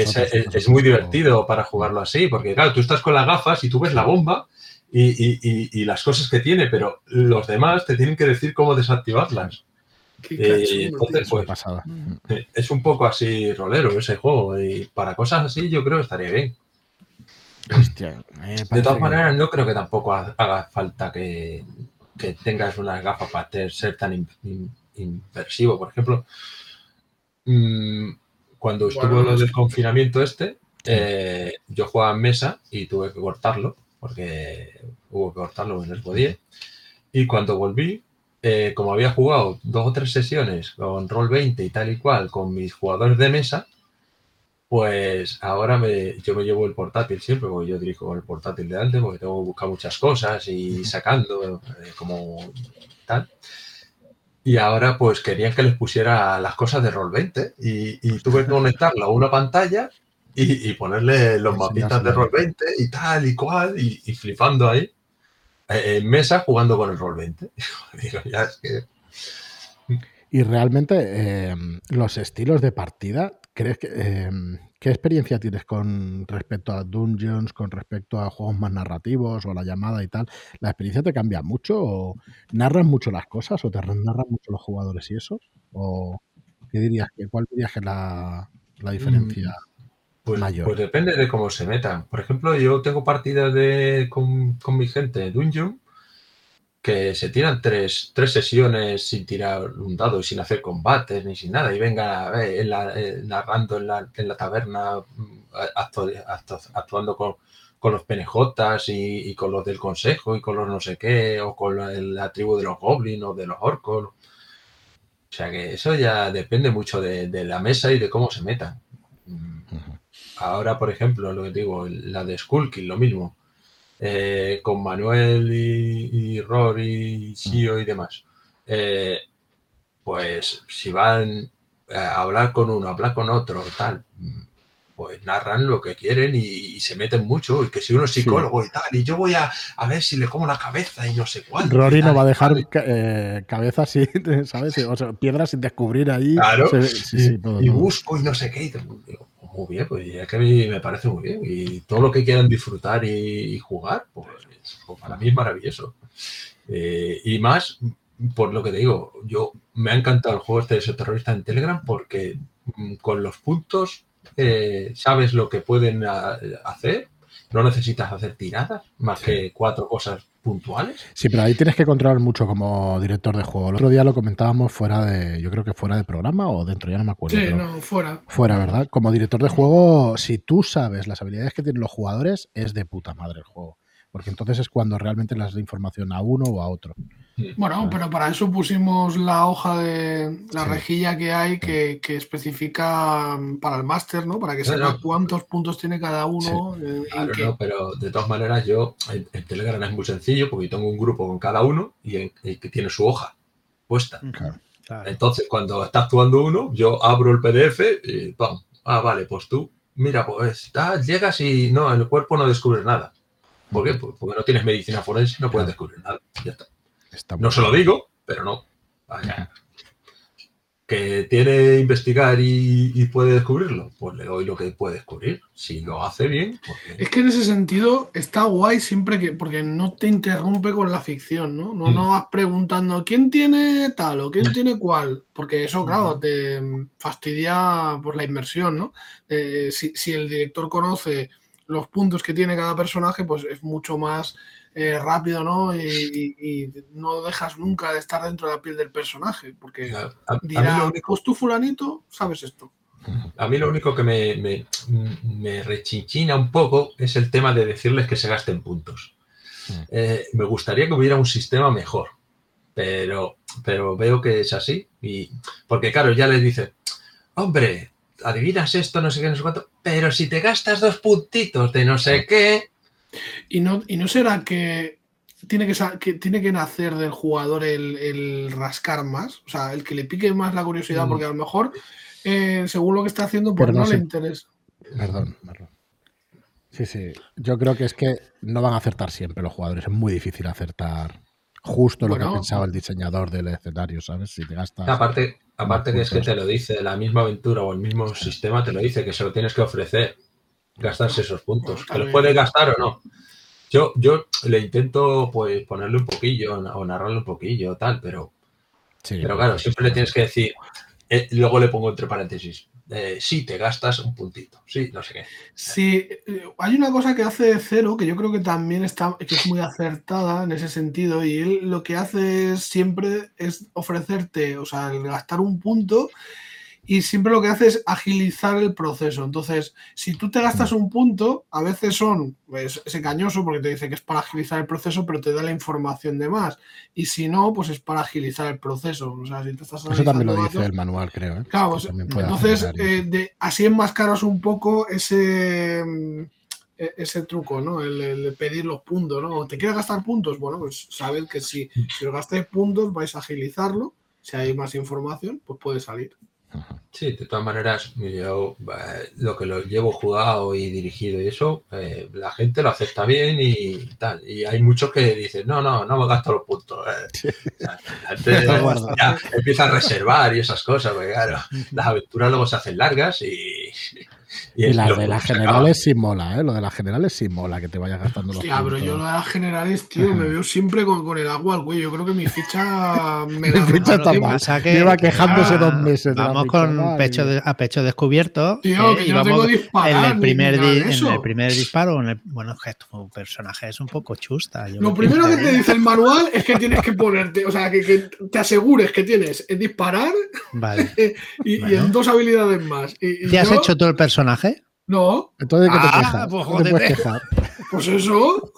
es, muy divertido para jugarlo así, porque claro, tú estás con las gafas y tú ves la bomba y, y- y- y las cosas que tiene, pero los demás te tienen que decir cómo desactivarlas. Qué Eh, entonces, pues, pasada. eh, Es un poco así rolero ese juego y para cosas así yo creo que estaría bien. Hostia, me De todas que- maneras, no creo que tampoco ha- haga falta que, que tengas unas gafas para ser tan in- in- inversivo. Por ejemplo, mm, cuando estuvo Bueno, lo del confinamiento este, eh, yo jugaba en mesa y tuve que cortarlo, porque hubo que cortarlo porque no podía. Y cuando volví, eh, como había jugado dos o tres sesiones con Roll 20 y tal y cual con mis jugadores de mesa, pues ahora me, yo me llevo el portátil siempre, porque yo dirijo el portátil de antes, porque tengo que buscar muchas cosas y sacando eh, como tal. Y ahora pues querían que les pusiera las cosas de Roll 20 y, y tuve que conectarlo a una pantalla y, y ponerle los mapitas de Roll 20 y tal y cual y, y flipando ahí eh, en mesa jugando con el Roll 20. Digo, ya es que... Y realmente eh, los estilos de partida, ¿crees que eh, qué experiencia tienes con respecto a Dungeons, con respecto a juegos más narrativos o a la llamada y tal? ¿La experiencia te cambia mucho o narras mucho las cosas o te narran mucho los jugadores y eso? ¿O qué dirías que cuál dirías que es la, la diferencia? Pues, Mayor. pues depende de cómo se metan. Por ejemplo, yo tengo partidas de, con, con mi gente de Dungeon que se tiran tres, tres sesiones sin tirar un dado y sin hacer combates ni sin nada y vengan a- eh, en la- eh, narrando en la, en la taberna mm, actu- actu- actuando con, con los penejotas y, y con los del consejo y con los no sé qué o con la, la tribu de los goblins o de los orcos o sea que eso ya depende mucho de, de la mesa y de cómo se metan. Ahora, por ejemplo, lo que digo, la de Skullkin, lo mismo. Eh, con Manuel y, y Rory, Sio y demás. Eh, pues si van a hablar con uno, a hablar con otro, tal, pues narran lo que quieren y, y se meten mucho. Y que si uno es Sí. psicólogo y tal, y yo voy a, a ver si le como la cabeza y no sé cuánto. Rory no va a dejar eh, cabezas sin, ¿sabes? O sea, piedras sin descubrir ahí. Claro. Se ve- sí, sí, todo, y busco y no sé qué. Y digo, muy bien, pues es que a mí me parece muy bien. Y todo lo que quieran disfrutar y, y jugar, pues, pues para mí es maravilloso. Eh, y más, por lo que te digo, yo me ha encantado el juego este de ese terrorista en Telegram porque mm, con los puntos eh, sabes lo que pueden a- hacer. No necesitas hacer tiradas más que cuatro cosas puntuales. Sí, pero ahí tienes que controlar mucho como director de juego. El otro día lo comentábamos fuera de, yo creo que fuera de programa o dentro, ya no me acuerdo. Sí, pero no, fuera. Fuera, ¿verdad? Como director de juego, si tú sabes las habilidades que tienen los jugadores, es de puta madre el juego. Porque entonces es cuando realmente le das la información a uno o a otro. Bueno, pero para eso pusimos la hoja de la Sí. rejilla que hay que, que especifica mm, para el máster, ¿no? Para que No, sepa no. cuántos puntos tiene cada uno. eh, Claro, no, pero de todas maneras yo, en, en Telegram es muy sencillo porque yo tengo un grupo con cada uno y, en- y que tiene su hoja puesta. Claro. Claro. Entonces, cuando está actuando uno, yo abro el PDF y ¡pam! Ah, vale, pues tú, mira, pues llegas y no, el cuerpo no descubre nada. ¿Por qué? Pues porque no tienes medicina forense y no puedes descubrir nada. Ya está. Está No se lo digo, pero no. Vaya. Que tiene investigar y, y puede descubrirlo, pues le doy lo que puede descubrir. Si lo hace bien, pues bien. Es que en ese sentido está guay siempre que, porque no te interrumpe con la ficción, ¿no? No, Mm. no vas preguntando quién tiene tal o quién tiene cuál, porque eso, claro, te fastidia por la inmersión, ¿no? Eh, si, si el director conoce los puntos que tiene cada personaje, pues es mucho más eh, rápido, ¿no? Y, y- y no dejas nunca de estar dentro de la piel del personaje, porque A, a- a mí dirá, lo único pues tú fulanito, sabes esto. A mí lo único que me, me, me rechinchina un poco es el tema de decirles que se gasten puntos. Mm. Eh, me gustaría que hubiera un sistema mejor, pero, pero veo que es así. Y, porque claro, ya les dice, hombre, adivinas esto, no sé qué, no sé cuánto, pero si te gastas dos puntitos de no sé qué, Y no, y no será que tiene que, tiene que nacer del jugador el, el rascar más, o sea, el que le pique más la curiosidad, Mm. porque a lo mejor, eh, según lo que está haciendo, pues no, no le interesa. Perdón, perdón. Sí, sí. Yo creo que es que no van a acertar siempre los jugadores. Es muy difícil acertar justo lo que Bueno. pensado el diseñador del escenario, ¿sabes? Si te gastas. aparte, aparte que es que te lo dice, la misma aventura o el mismo sistema te lo dice, que se lo tienes que ofrecer, gastarse esos puntos. Que los puedes gastar o no. Yo, yo le intento pues ponerle un poquillo o narrarle un poquillo, tal, pero, Sí, pero claro, siempre le tienes que decir, eh, luego le pongo entre paréntesis, eh, sí, te gastas un puntito, sí, no sé qué. Sí, eh, hay una cosa que hace Cero que yo creo que también está, que es muy acertada en ese sentido, y él lo que hace es siempre es ofrecerte, o sea, el gastar un punto y siempre lo que hace es agilizar el proceso. Entonces, si tú te gastas un punto, a veces son, pues, es engañoso porque te dice que es para agilizar el proceso, pero te da la información de más. Y si no, pues es para agilizar el proceso. O sea, si te estás Eso también lo dice el manual, creo. ¿eh? Claro, pues, entonces eh, de- así enmascaras un poco ese mm, e- ese truco, ¿no? El, el pedir los puntos, ¿no? ¿Te quieres gastar puntos? Bueno, pues sabed que si, si os gastáis puntos vais a agilizarlo. Si hay más información, pues puede salir. Sí, de todas maneras, yo eh, lo que lo llevo jugado y dirigido y eso, eh, la gente lo acepta bien y tal. Y hay muchos que dicen, no, no, no me gasto los puntos. eh". O sea, empieza a reservar y esas cosas, porque claro, las aventuras luego se hacen largas y... Y las los de las generales sí mola, ¿eh? Lo de las generales sí mola, que te vayas gastando los Hostia, pero puntos. yo las generales, tío, me veo siempre con, con el agua al cuello. Yo creo que mi ficha me la Mi ficha Lo está mal. pasa que- Lleva quejándose Ah, dos meses. de Vamos con pecho de- a pecho descubierto. Tío, eh, que y yo no tengo disparar en el primer de di- en el primer disparo. en el- bueno, es que tu personaje es un poco chusta. yo Lo me primero que te dice el manual es que tienes que ponerte, o sea, que, que te asegures que tienes en disparar Vale. y, en dos habilidades más. Y, y ¿Te has yo- hecho tú el personaje? No, Entonces, ¿qué te Ah, quejas? pues ¿Qué te puedes quejar? pues eso.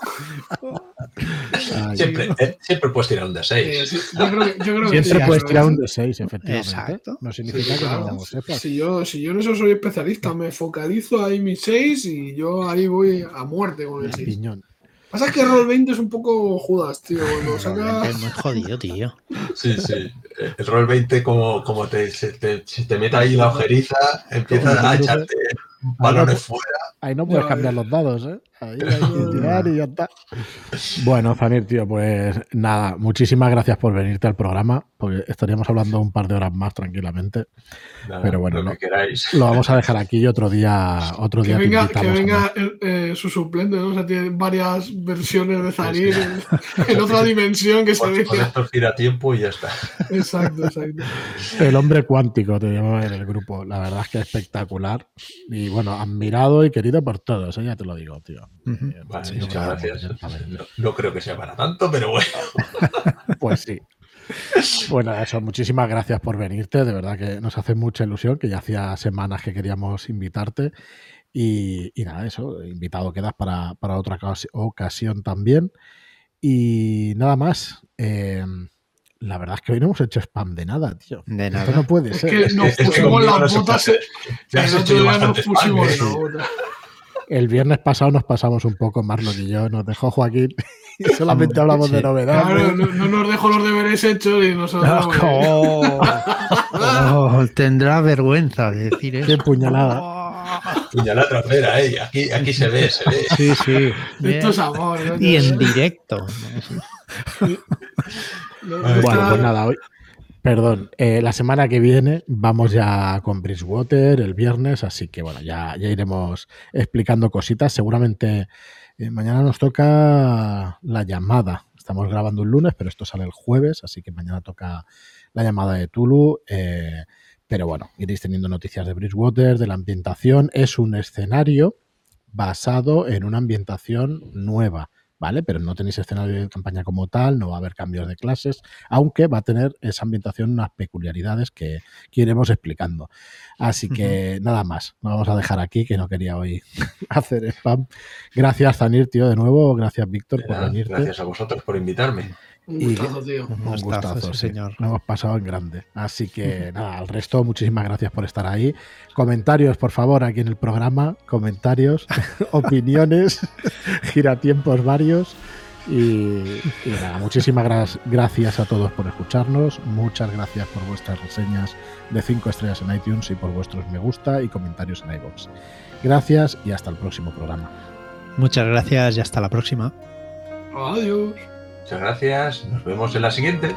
Ay, Siempre, eh, siempre puedes tirar un de eh, 6. sí, yo creo que, yo creo que Siempre sí, puedes tirar un de 6, efectivamente. Exacto. No Sí, significa que claro. no lo sepas. Si yo, si yo en eso soy especialista, me focalizo ahí mis 6 y yo ahí voy a muerte con el El 6. piñón. Pasa que Roll 20 es un poco Judas, tío. Cuando saca. Es muy jodido, tío. Sí, sí. El rol 20, como, como te, se te, se te mete ahí la ojeriza, empiezas a te echarte balones fuera. Ahí no puedes cambiar los dados, ¿eh? Ahí hay que tirar y ya está. Bueno, Zanir, tío, pues nada, muchísimas gracias por venirte al programa, porque estaríamos hablando un par de horas más tranquilamente. Nada, Pero bueno, lo no. que queráis. Lo vamos a dejar aquí y otro día, otro Que día te venga, que venga el- eh, su suplente, ¿no? O sea, tiene varias versiones de Zarir en, en otra dimensión que se esto gira tiempo y ya está. Exacto, exacto. El hombre cuántico te llamaba en el grupo. La verdad es que es espectacular. Y bueno, admirado y querido por todos, ¿eh? ya te lo digo, tío. Eh, Vale, sí, muchas gracias. No, no creo que sea para tanto, pero bueno. Pues sí. Bueno, eso, muchísimas gracias por venirte. De verdad que nos hace mucha ilusión, que ya hacía semanas que queríamos invitarte. Y, y nada, eso, invitado quedas para, para otra ocasi- ocasión también. Y nada más. eh, la verdad es que hoy no hemos hecho spam de nada, tío. De Esto nada. no puede Es ser. que nos Es que pusimos conmigo no las botas. el otro día nos pusimos spam, las ¿eh? botas. El viernes pasado nos pasamos un poco, Marlon y yo, nos dejó Joaquín y solamente hablamos de novedades. Claro, no, no nos dejó los deberes hechos y nosotros. pues, Oh, oh, tendrá vergüenza de decir eso. Qué puñalada. Oh, Puñalada trasera, ¿eh? Aquí, aquí se ve, se ve. sí, sí. Esto es amor. ¿no? Y en directo. No, no Bueno, está- Bueno, pues nada, hoy. Perdón, eh, la semana que viene vamos ya con Bridgewater el viernes, así que bueno, ya, ya iremos explicando cositas. Seguramente eh, mañana nos toca la llamada. Estamos grabando un lunes, pero esto sale el jueves, así que mañana toca la llamada de Tulu. eh, pero bueno, iréis teniendo noticias de Bridgewater, de la ambientación. Es un escenario basado en una ambientación nueva, ¿vale? Pero no tenéis escenario de campaña como tal, no va a haber cambios de clases, aunque va a tener esa ambientación unas peculiaridades que, que iremos explicando. Así que nada más, lo vamos a dejar aquí, que no quería hoy hacer spam. Gracias, Zanir, tío, de nuevo. Gracias, Víctor, por venirte. Gracias a vosotros por invitarme. Un Y- gustazo, tío. Un Un gustazo, gustazo, sí, sí. señor. Lo hemos pasado en grande. Así que nada, al resto, muchísimas gracias por estar ahí. Comentarios, por favor, aquí en el programa. Comentarios, opiniones, giratiempos varios. Y, y nada, muchísimas gras- gracias a todos por escucharnos. Muchas gracias por vuestras reseñas de 5 estrellas en iTunes y por vuestros me gusta y comentarios en iVoox. Gracias y hasta el próximo programa. Muchas gracias y hasta la próxima. Adiós. Muchas gracias. Nos vemos en la siguiente.